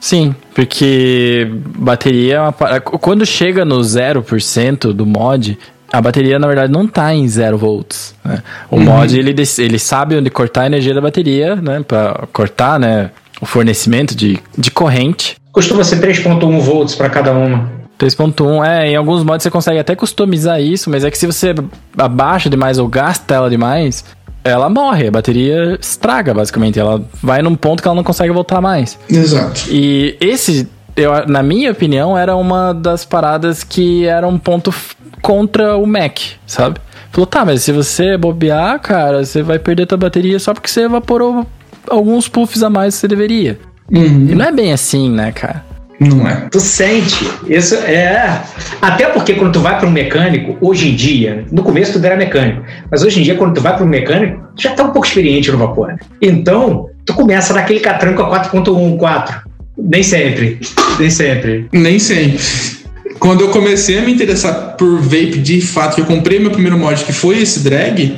sim, porque bateria é uma Quando chega no 0% do mod, a bateria na verdade não tá em 0 volts. né? O mod ele, ele sabe onde cortar a energia da bateria, né? Pra cortar né, o fornecimento de, de corrente. Costuma ser 3.1 volts para cada uma. 3.1, é, em alguns mods você consegue até customizar isso, mas é que se você abaixa demais ou gasta ela demais, ela morre, a bateria estraga basicamente, ela vai num ponto que ela não consegue voltar mais. Exato. E esse, eu, na minha opinião, era uma das paradas que era um ponto contra o Mac, sabe? Falou, tá, mas se você bobear, cara, você vai perder tua bateria só porque você evaporou alguns puffs a mais que você deveria. Uhum. E não é bem assim, né, cara? Não é. Tu sente. Isso é. Até porque quando tu vai para um mecânico, hoje em dia, no começo tu era mecânico, mas hoje em dia, quando tu vai para um mecânico, tu já tá um pouco experiente no vapor. né? Então, tu começa naquele catranco a 4.1, 4. Nem sempre. Nem sempre. Nem sempre. Quando eu comecei a me interessar por vape de fato, que eu comprei meu primeiro mod, que foi esse drag,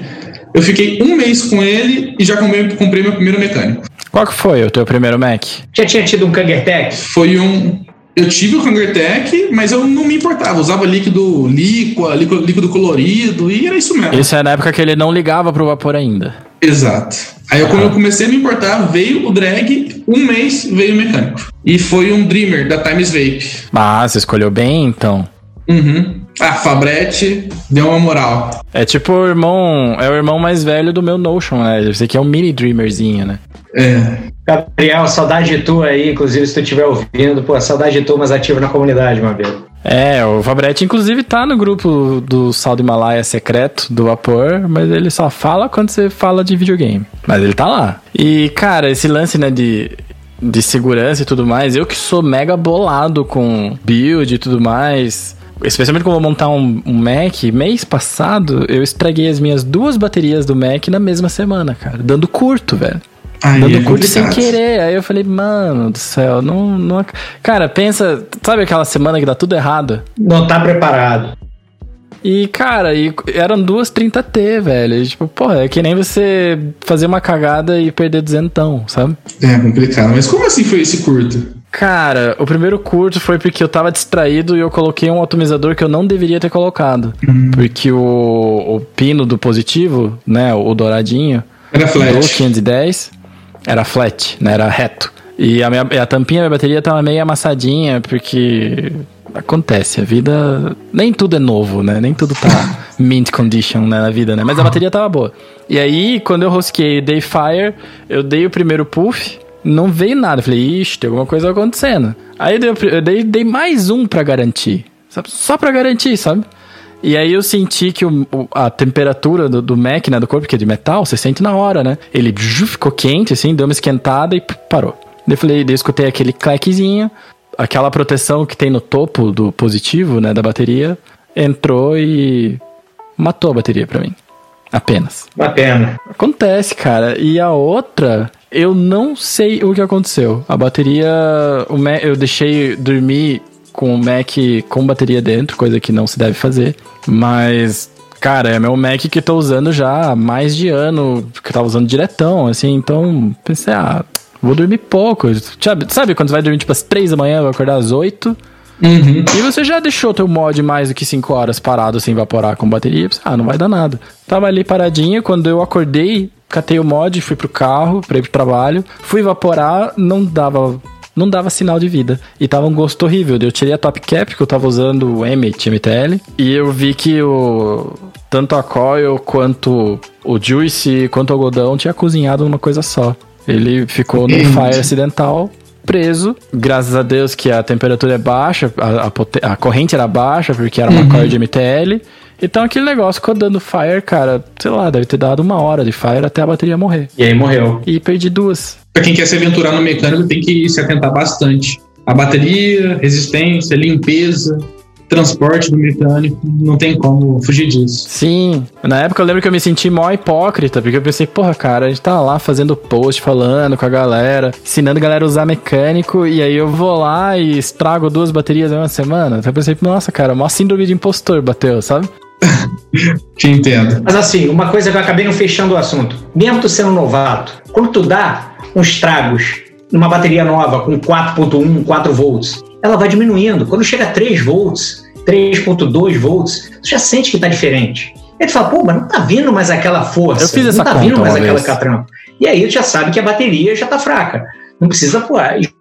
eu fiquei um mês com ele e já comprei, comprei meu primeiro mecânico. Qual que foi o teu primeiro Mac? Já tinha tido um Kangertech? Foi um. Eu tive o Kangertech, mas eu não me importava. Usava líquido líqua, líquido, líquido colorido, e era isso mesmo. Isso é na época que ele não ligava pro vapor ainda. Exato. Aí eu, quando eu comecei a me importar, veio o drag, um mês veio o mecânico. E foi um Dreamer da Times Vape. Ah, você escolheu bem, então. Uhum. Ah, Fabrete deu uma moral. É tipo o irmão. É o irmão mais velho do meu Notion, né? Esse aqui é um mini Dreamerzinho, né? É. Gabriel, saudade de tu aí, inclusive se tu estiver ouvindo, pô, saudade de tu, mas ativo na comunidade, meu amigo. É, o Fabretti, inclusive, tá no grupo do Sal do Himalaia secreto do Vapor, mas ele só fala quando você fala de videogame. Mas ele tá lá. E, cara, esse lance, né, de, de segurança e tudo mais, eu que sou mega bolado com build e tudo mais. Especialmente quando eu vou montar um, um Mac, mês passado eu estraguei as minhas duas baterias do Mac na mesma semana, cara. Dando curto, velho. Aí Dando é curto sem querer. Aí eu falei, mano do céu, não, não. Cara, pensa, sabe aquela semana que dá tudo errado? Não tá preparado. E, cara, e eram duas 30T, velho. E, tipo, porra, é que nem você fazer uma cagada e perder duzentão, sabe? É complicado. Mas como assim foi esse curto? Cara, o primeiro curto foi porque eu tava distraído e eu coloquei um atomizador que eu não deveria ter colocado. Porque o, o pino do positivo, né, o douradinho, Era do flat. 510 era flat, né? Era reto. E a, minha, a tampinha da minha bateria tava meio amassadinha, porque acontece, a vida. Nem tudo é novo, né? Nem tudo tá mint condition né, na vida, né? Mas a bateria tava boa. E aí, quando eu rosquei dei fire, eu dei o primeiro puff, não veio nada. Eu falei, ixi, tem alguma coisa acontecendo. Aí eu dei, eu dei, dei mais um pra garantir. Sabe? Só pra garantir, sabe? E aí eu senti que o- a temperatura do, do Mac, né, do corpo, que é de metal, você sente na hora, né? Ele ficou quente, assim, deu uma esquentada e parou. Daí eu falei, daí eu escutei aquele clackzinho, aquela proteção que tem no topo do positivo, né, da bateria, entrou e matou a bateria pra mim. Apenas. Bacana. Acontece, cara. E a outra, eu não sei o que aconteceu. A bateria, eu deixei dormir com o Mac com bateria dentro, coisa que não se deve fazer. Mas, cara, é meu Mac que tô usando já há mais de ano, que eu tava usando diretão, assim. Então, pensei, ah, vou dormir pouco. Sabe, sabe quando você vai dormir tipo às três da manhã, vai acordar às oito? Uhum. E você já deixou teu mod mais do que 5 horas parado sem evaporar com bateria? Ah, não vai dar nada. Tava ali paradinho, quando eu acordei, catei o mod, fui pro carro, pra ir pro trabalho, fui evaporar, não dava não dava sinal de vida. E tava um gosto horrível. Eu tirei a top cap, que eu tava usando o Emmet MTL, e eu vi que o tanto a coil quanto o juice, quanto o algodão tinha cozinhado numa coisa só. Ele ficou no fire acidental, preso. Graças a Deus que a temperatura é baixa, a, a a corrente era baixa, porque era uma Uhum. coil de MTL. Então aquele negócio ficou dando fire, cara, sei lá, deve ter dado uma hora de fire até a bateria morrer. E aí morreu. E perdi duas. Pra quem quer se aventurar no mecânico, tem que se atentar bastante. A bateria, resistência, limpeza, transporte do mecânico, não tem como fugir disso. Sim, na época eu lembro que eu me senti mó hipócrita, porque eu pensei, porra, cara, a gente tá lá fazendo post, falando com a galera, ensinando a galera a usar mecânico, e aí eu vou lá e estrago duas baterias em uma semana. Então eu pensei, nossa, cara, mó síndrome de impostor bateu, sabe? Te entendo. Mas assim, uma coisa que eu acabei não fechando o assunto. Mesmo tu sendo novato, quando tu dá uns tragos numa bateria nova com 4.1, 4 volts, ela vai diminuindo. Quando chega a 3 volts, 3.2 volts, tu já sente que tá diferente. Aí tu fala, pô, mas não tá vindo mais aquela força. Eu fiz essa não tá conta vindo mais aquela vez. catrampa. E aí tu já sabe que a bateria já tá fraca. Não precisa pô,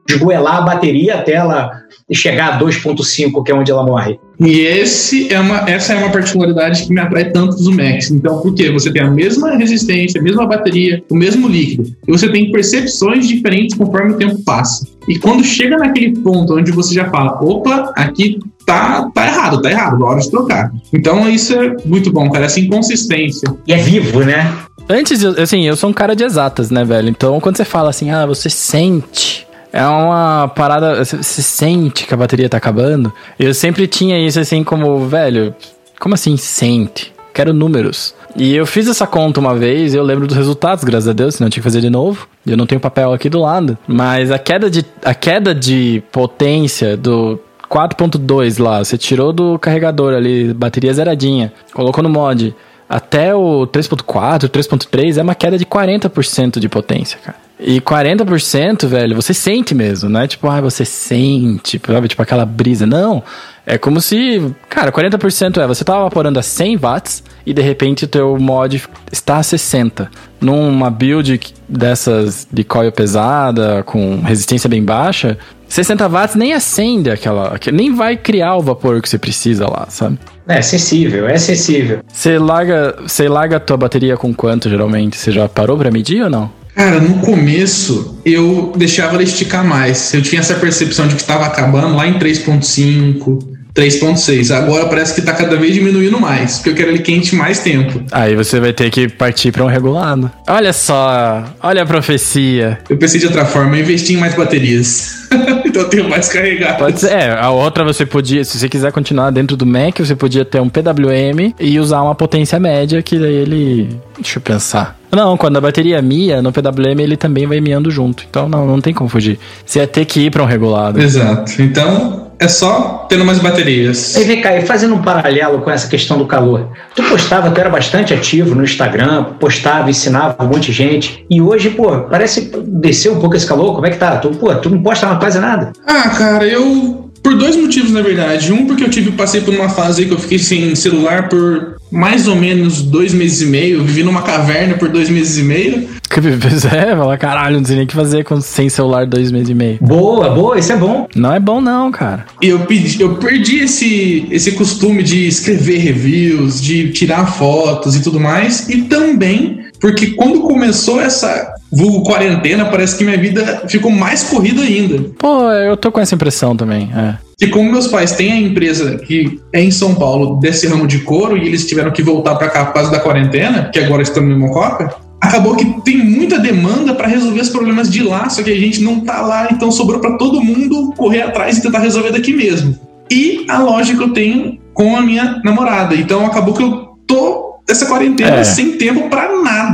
esgoelar a bateria até ela chegar a 2.5, que é onde ela morre. E esse é uma, essa é uma particularidade que me atrai tanto do Max. Então, por quê? Você tem a mesma resistência, a mesma bateria, o mesmo líquido. E você tem percepções diferentes conforme o tempo passa. E quando chega naquele ponto onde você já fala, opa, aqui tá, tá errado, tá errado, hora de trocar. Então, isso é muito bom, cara, essa inconsistência. E é vivo, né? Antes, assim, eu sou um cara de exatas, né, velho? Então, quando você fala assim, ah, você sente. É uma parada. Você sente que a bateria tá acabando. Eu sempre tinha isso assim como, velho, como assim sente? Quero números. E eu fiz essa conta uma vez eu lembro dos resultados, graças a Deus, senão eu tinha que fazer de novo. Eu não tenho papel aqui do lado. Mas a queda de, a queda de potência do 4.2 lá, você tirou do carregador ali, bateria zeradinha, colocou no mod. Até o 3.4, 3.3 é uma queda de 40% de potência, cara. E 40%, velho, você sente mesmo, não é tipo, ah, você sente, sabe? Tipo aquela brisa. Não. É como se, cara, 40% é, você tava evaporando a 100 watts e de repente o teu mod está a 60. Numa build dessas de coil pesada, com resistência bem baixa, 60 watts nem acende aquela, aque- nem vai criar o vapor que você precisa lá, sabe? É sensível, é sensível. Você larga, você larga a tua bateria com quanto geralmente? Você já parou pra medir ou não? Cara, no começo eu deixava ela esticar mais. Eu tinha essa percepção de que estava acabando lá em 3.5, 3.6. Agora parece que tá cada vez diminuindo mais, porque eu quero ele quente mais tempo. Aí você vai ter que partir pra um regulado. Olha só, olha a profecia. Eu pensei de outra forma, eu investi em mais baterias. Então eu tenho mais carregadas. Pode ser, é, a outra você podia, se você quiser continuar dentro do Mac, você podia ter um PWM e usar uma potência média que daí ele, deixa eu pensar. Não, quando a bateria mia, no PWM ele também vai miando junto. Então não, não tem como fugir. Você ia ter que ir pra um regulado. Exato. Então é só tendo mais baterias. Aí vem cá, e fazendo um paralelo com essa questão do calor. Tu postava, tu era bastante ativo no Instagram, postava, ensinava um monte de gente. E hoje, pô, parece descer um pouco esse calor. Como é que tá? Tu, pô, tu não posta mais quase nada. Ah, cara, eu. Por dois motivos, na verdade. Um, porque eu tive, passei por uma fase aí que eu fiquei sem celular por mais ou menos dois meses e meio. Vivi numa caverna por dois meses e meio. Pois é, fala, caralho, não sei nem o que fazer com, sem celular dois meses e meio. Boa, boa, isso é bom. Não é bom não, cara. E eu, pedi, eu perdi esse, esse costume de escrever reviews, de tirar fotos e tudo mais. E também porque quando começou essa vulgo quarentena, parece que minha vida ficou mais corrida ainda. Pô, eu tô com essa impressão também, é. E como meus pais têm a empresa que é em São Paulo desse ramo de couro e eles tiveram que voltar para cá por causa da quarentena, que agora estamos em Mococa, acabou que tem muita demanda para resolver os problemas de lá, só que a gente não tá lá, então sobrou para todo mundo correr atrás e tentar resolver daqui mesmo. E a loja que eu tenho com a minha namorada, então acabou que eu tô essa quarentena É. sem tempo para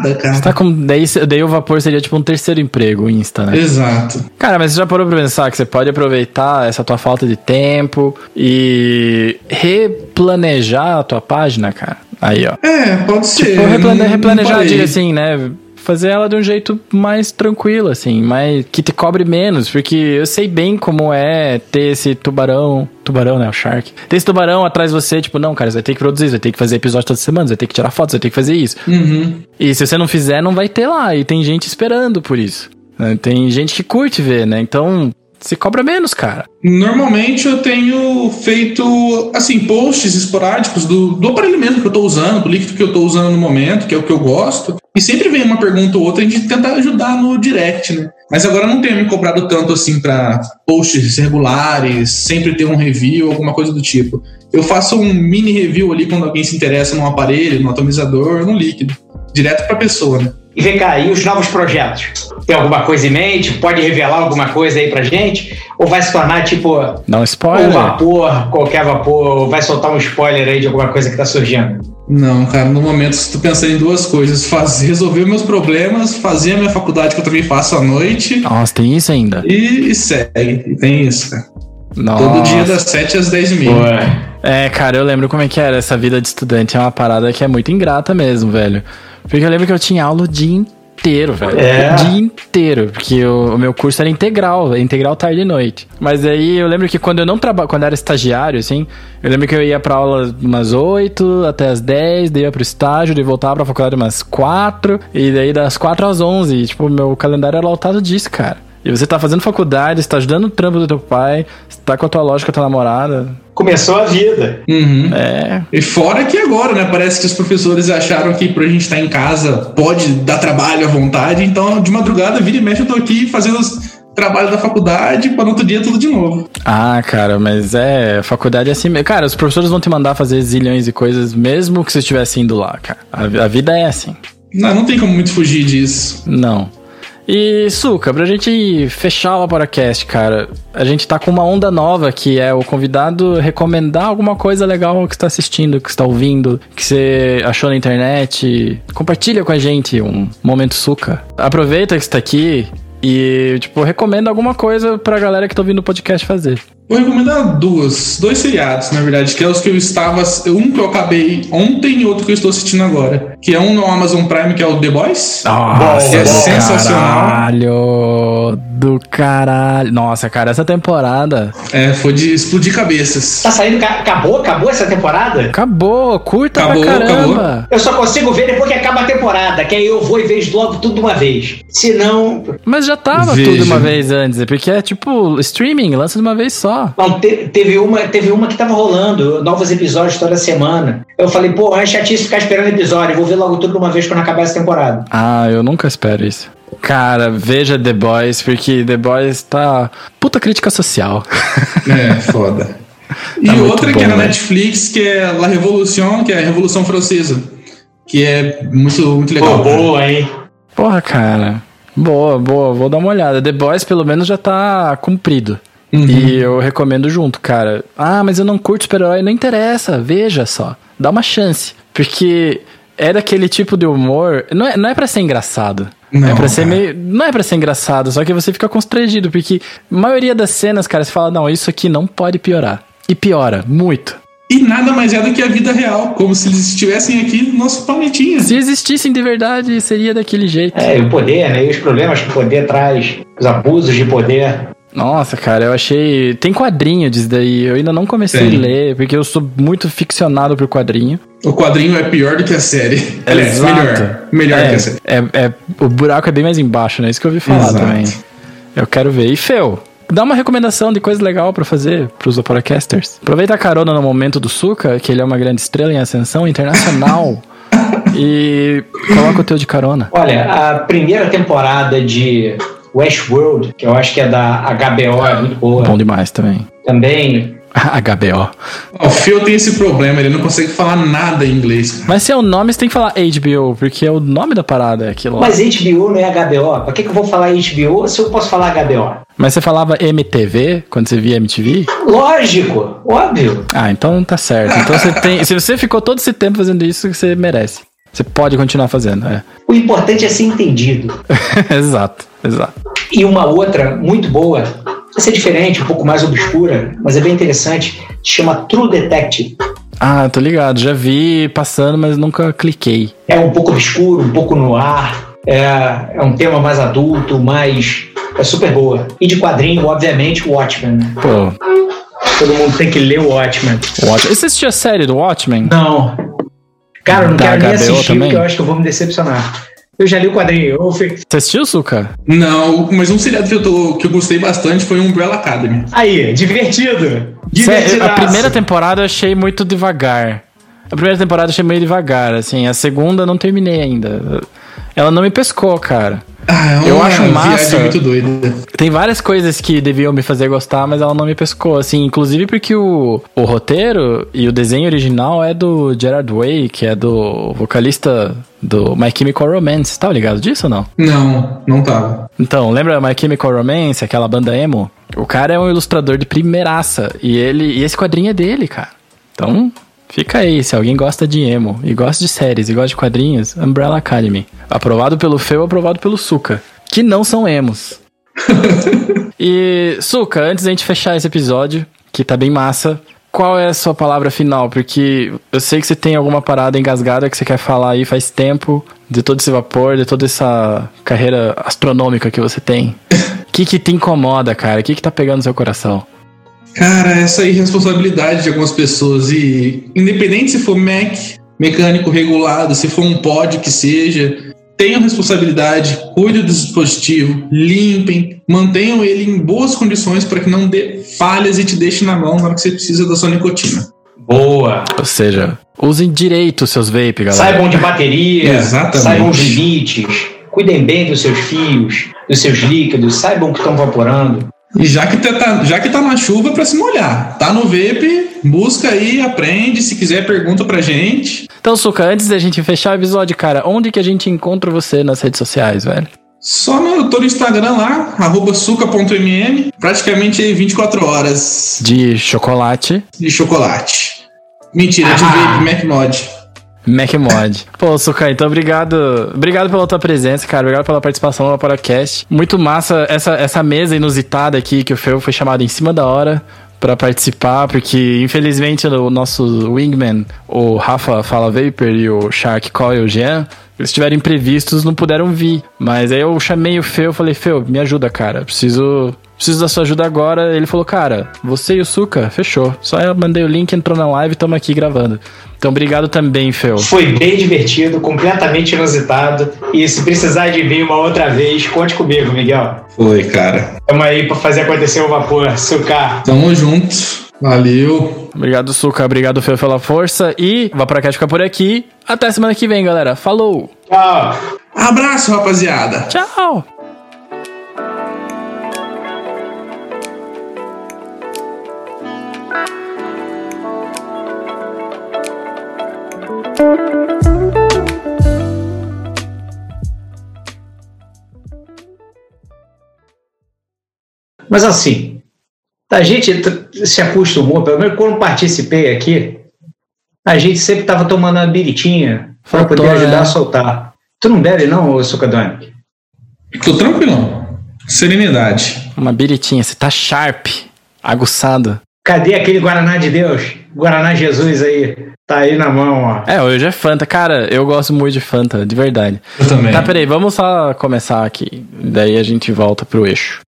nada, cara. Você tá com. Daí, daí o vapor seria tipo um terceiro emprego, Insta, né? Exato. Cara, mas você já parou pra pensar que você pode aproveitar essa tua falta de tempo e replanejar a tua página, cara? Aí, ó. É, pode ser. Tipo, replane- replanejar, diga assim, né? Fazer ela de um jeito mais tranquilo, assim, mais que te cobre menos, porque eu sei bem como é ter esse tubarão, tubarão, né, o shark. Ter esse tubarão atrás de você, tipo, não, cara, você vai ter que produzir, você vai ter que fazer episódio toda semana, você vai ter que tirar fotos, você vai ter que fazer isso. Uhum. E se você não fizer, não vai ter lá, e tem gente esperando por isso. né? Tem gente que curte ver, né? Então, se cobra menos, cara. Normalmente eu tenho feito, assim, posts esporádicos do, do aparelho mesmo que eu tô usando, do líquido que eu tô usando no momento, que é o que eu gosto. E sempre vem uma pergunta ou outra, a gente tenta ajudar no direct, né? Mas agora não tenho me cobrado tanto assim para posts regulares, sempre ter um review, alguma coisa do tipo. Eu faço um mini review ali quando alguém se interessa num aparelho, num atomizador, num líquido. Direto pra pessoa, né? E vem cá, e os novos projetos? Tem alguma coisa em mente? Pode revelar alguma coisa aí pra gente? Ou vai se tornar tipo Não um spoiler. vapor, qualquer vapor, ou vai soltar um spoiler aí de alguma coisa que tá surgindo? Não, cara, no momento estou pensando em duas coisas: fazer, resolver meus problemas, fazer a minha faculdade que eu também faço à noite Nossa, tem isso ainda. e, e segue. E tem isso, cara. Nossa. Todo dia das 7 às 10 e meia. É, cara, eu lembro como é que era essa vida de estudante. É uma parada que é muito ingrata mesmo, velho. Porque eu lembro que eu tinha aula o dia inteiro, velho. É. O dia inteiro. Porque o, o meu curso era integral, integral tarde e noite. Mas aí eu lembro que quando eu não trabalhava, quando eu era estagiário, assim, eu lembro que eu ia pra aula umas 8 até as 10, daí ia pro estágio, daí voltava pra faculdade umas 4, e daí das 4 às 11. E, tipo, meu calendário era lotado disso, cara. E você tá fazendo faculdade, você tá ajudando o trampo do teu pai, tá com a tua lógica, tua namorada. Começou a vida. Uhum. É, E fora que agora, né? Parece que os professores acharam que pra gente estar em casa pode dar trabalho à vontade. Então, de madrugada, vira e mexe, eu tô aqui fazendo os trabalhos da faculdade para no outro dia tudo de novo. Ah, cara, mas é, faculdade é assim mesmo. Cara, os professores vão te mandar fazer zilhões de coisas, mesmo que você estivesse indo lá, cara. A, a vida é assim. Não, não tem como muito fugir disso. Não. E, Suca, pra gente fechar o podcast, cara, a gente tá com uma onda nova que é o convidado recomendar alguma coisa legal que você tá assistindo, que você tá ouvindo, que você achou na internet. Compartilha com a gente um momento Suca. Aproveita que você tá aqui e, tipo, recomenda alguma coisa pra galera que tá ouvindo o podcast fazer. Vou recomendar duas, dois seriados, na verdade, que é os que eu estava. Um que eu acabei ontem e outro que eu estou assistindo agora. Que é um no Amazon Prime, que é o The Boys. Nossa, é sensacional. Caralho, do caralho. Nossa, cara, essa temporada É, foi de explodir cabeças. Tá saindo, ca- acabou? Acabou essa temporada? acabou, curta Acabou, pra caramba. Eu só consigo ver depois que acaba a temporada, que aí eu vou e vejo logo tudo de uma vez. Se não, Mas já tava Veja. tudo uma vez antes, porque é tipo streaming, lança de uma vez só. não te- teve, uma, teve uma que tava rolando, novos episódios toda semana. Eu falei, pô, é chatice ficar esperando episódio, eu vou ver logo tudo de uma vez quando acabar essa temporada. Ah, eu nunca espero isso. Cara, veja The Boys, porque The Boys tá puta crítica social. É, foda. E Tá outra bom, que é na né? Netflix, que é La Revolution, que é a Revolução Francesa. Que é muito, muito legal. Pô, boa, hein? Porra, cara. Boa, boa, vou dar uma olhada. The Boys pelo menos já tá cumprido. Uhum. E eu recomendo junto, cara. Ah, mas eu não curto super-herói. Não interessa, veja só. Dá uma chance. Porque é daquele tipo de humor. Não é, não é pra ser engraçado. Não, é pra ser meio. Não é pra ser engraçado, só que você fica constrangido. Porque a maioria das cenas, cara, você fala, não, isso aqui não pode piorar. E piora, muito. E nada mais é do que a vida real, como se eles estivessem aqui no nosso planetinha. Se existissem de verdade, seria daquele jeito. É, e o poder, né? E os problemas que o poder traz, os abusos de poder. Nossa, cara, eu achei. Tem quadrinho disso daí. Eu ainda não comecei Tem. a ler, porque eu sou muito ficcionado por quadrinho. O quadrinho é pior do que a série. Aliás, Exato. melhor. Melhor é, que a série. É, é- o buraco é bem mais embaixo, né? Isso que eu ouvi falar Exato. também. Eu quero ver. E Fel, dá uma recomendação de coisa legal pra fazer pros Vaporacasters. Aproveita a carona no momento do Suca, que ele é uma grande estrela em ascensão internacional. e coloca o teu de carona. Olha, a primeira temporada de Westworld, que eu acho que é da HBO, é muito boa. Bom demais também. Também. HBO. O Phil tem esse problema, ele não consegue falar nada em inglês. cara. Mas se é o nome, você tem que falar HBO, porque é o nome da parada, é aquilo. Mas HBO não é HBO. Pra que, que eu vou falar HBO se eu posso falar HBO? Mas você falava MTV quando você via MTV? Lógico, óbvio. Ah, então tá certo. Então você tem. Se você ficou todo esse tempo fazendo isso, você merece. Você pode continuar fazendo, é. O importante é ser entendido. exato, exato. E uma outra muito boa, vai ser diferente, um pouco mais obscura, mas é bem interessante, se chama True Detective. Ah, tô ligado. Já vi passando, mas nunca cliquei. É um pouco obscuro, um pouco no ar, É, é um tema mais adulto, mais. É super boa. E de quadrinho, obviamente, Watchmen. né? Pô, Todo mundo tem que ler o Watchmen. Watchmen. Você assistiu a série do Watchmen? Não. Cara, eu não Da quero nem HBO assistir também? porque eu acho que eu vou me decepcionar. Eu já li o quadrinho. Eu fui... Você assistiu, Suca? Não, mas um seriado que eu, tô, que eu gostei bastante foi Umbrella Academy. Aí, divertido. Sério, a primeira temporada eu achei muito devagar. A primeira temporada eu achei meio devagar, assim. A segunda eu não terminei ainda. Ela não me pescou, cara. Ah, é uma Eu acho massa. muito doida. Tem várias coisas que deviam me fazer gostar, mas ela não me pescou, assim. Inclusive porque o, o roteiro e o desenho original é do Gerard Way, que é do vocalista do My Chemical Romance. Tá ligado disso ou não? Não, não tava. Então, lembra My Chemical Romance, aquela banda emo? O cara é um ilustrador de primeiraça. E ele e esse quadrinho é dele, cara. Então, fica aí. Se alguém gosta de emo e gosta de séries e gosta de quadrinhos, Umbrella Academy. Aprovado pelo Feu, aprovado pelo Suca. Que não são emos. e, Suca, antes da gente fechar esse episódio, que tá bem massa, qual é a sua palavra final? Porque eu sei que você tem alguma parada engasgada que você quer falar aí faz tempo, de todo esse vapor, de toda essa carreira astronômica que você tem. O que que te incomoda, cara? O que que tá pegando no seu coração? Cara, essa irresponsabilidade de algumas pessoas e independente se for Mac, mecânico regulado, se for um pod que seja, tenham responsabilidade, cuide do dispositivo, limpem, mantenham ele em boas condições para que não dê falhas e te deixe na mão na hora que você precisa da sua nicotina. Boa. Ou seja, usem direito os seus vape, galera. Saibam de bateria, Exatamente. saibam os limites, cuidem bem dos seus fios, dos seus líquidos, saibam que estão vaporando. E já que tá, já que tá na chuva, para se molhar. Tá no vape, busca aí, aprende. Se quiser, pergunta pra gente. Então, Suca, antes da gente fechar o episódio, cara, onde que a gente encontra você nas redes sociais, velho? Só no, eu tô no Instagram lá, arroba suca.mm, praticamente aí 24 horas De chocolate, de chocolate. Mentira, de Ah. vape, MacMod. MacMod. Pô, Suca, então obrigado. Obrigado pela tua presença, cara. Obrigado pela participação no podcast. Muito massa essa, essa mesa inusitada aqui que o Feu foi chamado em cima da hora pra participar, porque infelizmente o nosso wingman, o Rafa Fala Vapor e o Shark Coil o Jean, eles tiveram imprevistos, não puderam vir. Mas aí eu chamei o Feu, falei, Feu, me ajuda, cara. Preciso Preciso da sua ajuda agora. Ele falou, cara, você e o Suca, fechou. Só eu mandei o link, entrou na live e estamos aqui gravando. Então, obrigado também, Fel. Foi bem divertido, completamente inusitado. E se precisar de vir uma outra vez, conte comigo, Miguel. Foi, cara. Tamo aí pra fazer acontecer o vapor, sucar. Tamo junto. Valeu. Obrigado, Suca. Obrigado, Fel, pela força. E o Vaporacast fica por aqui. Até semana que vem, galera. Falou! Tchau. Abraço, rapaziada. Tchau! Mas assim, a gente se acostumou, pelo menos quando participei aqui, a gente sempre tava tomando uma biritinha para poder ajudar né? a soltar. Tu não bebe não, ô Sucadone? Tô tranquilão. Serenidade. Uma biritinha. Você tá sharp, aguçado. Cadê aquele Guaraná de Deus? Guaraná Jesus aí. Tá aí na mão, ó. É, hoje é Fanta. Cara, eu gosto muito de Fanta, de verdade. Eu também. Tá, peraí, vamos só começar aqui. Daí a gente volta pro eixo.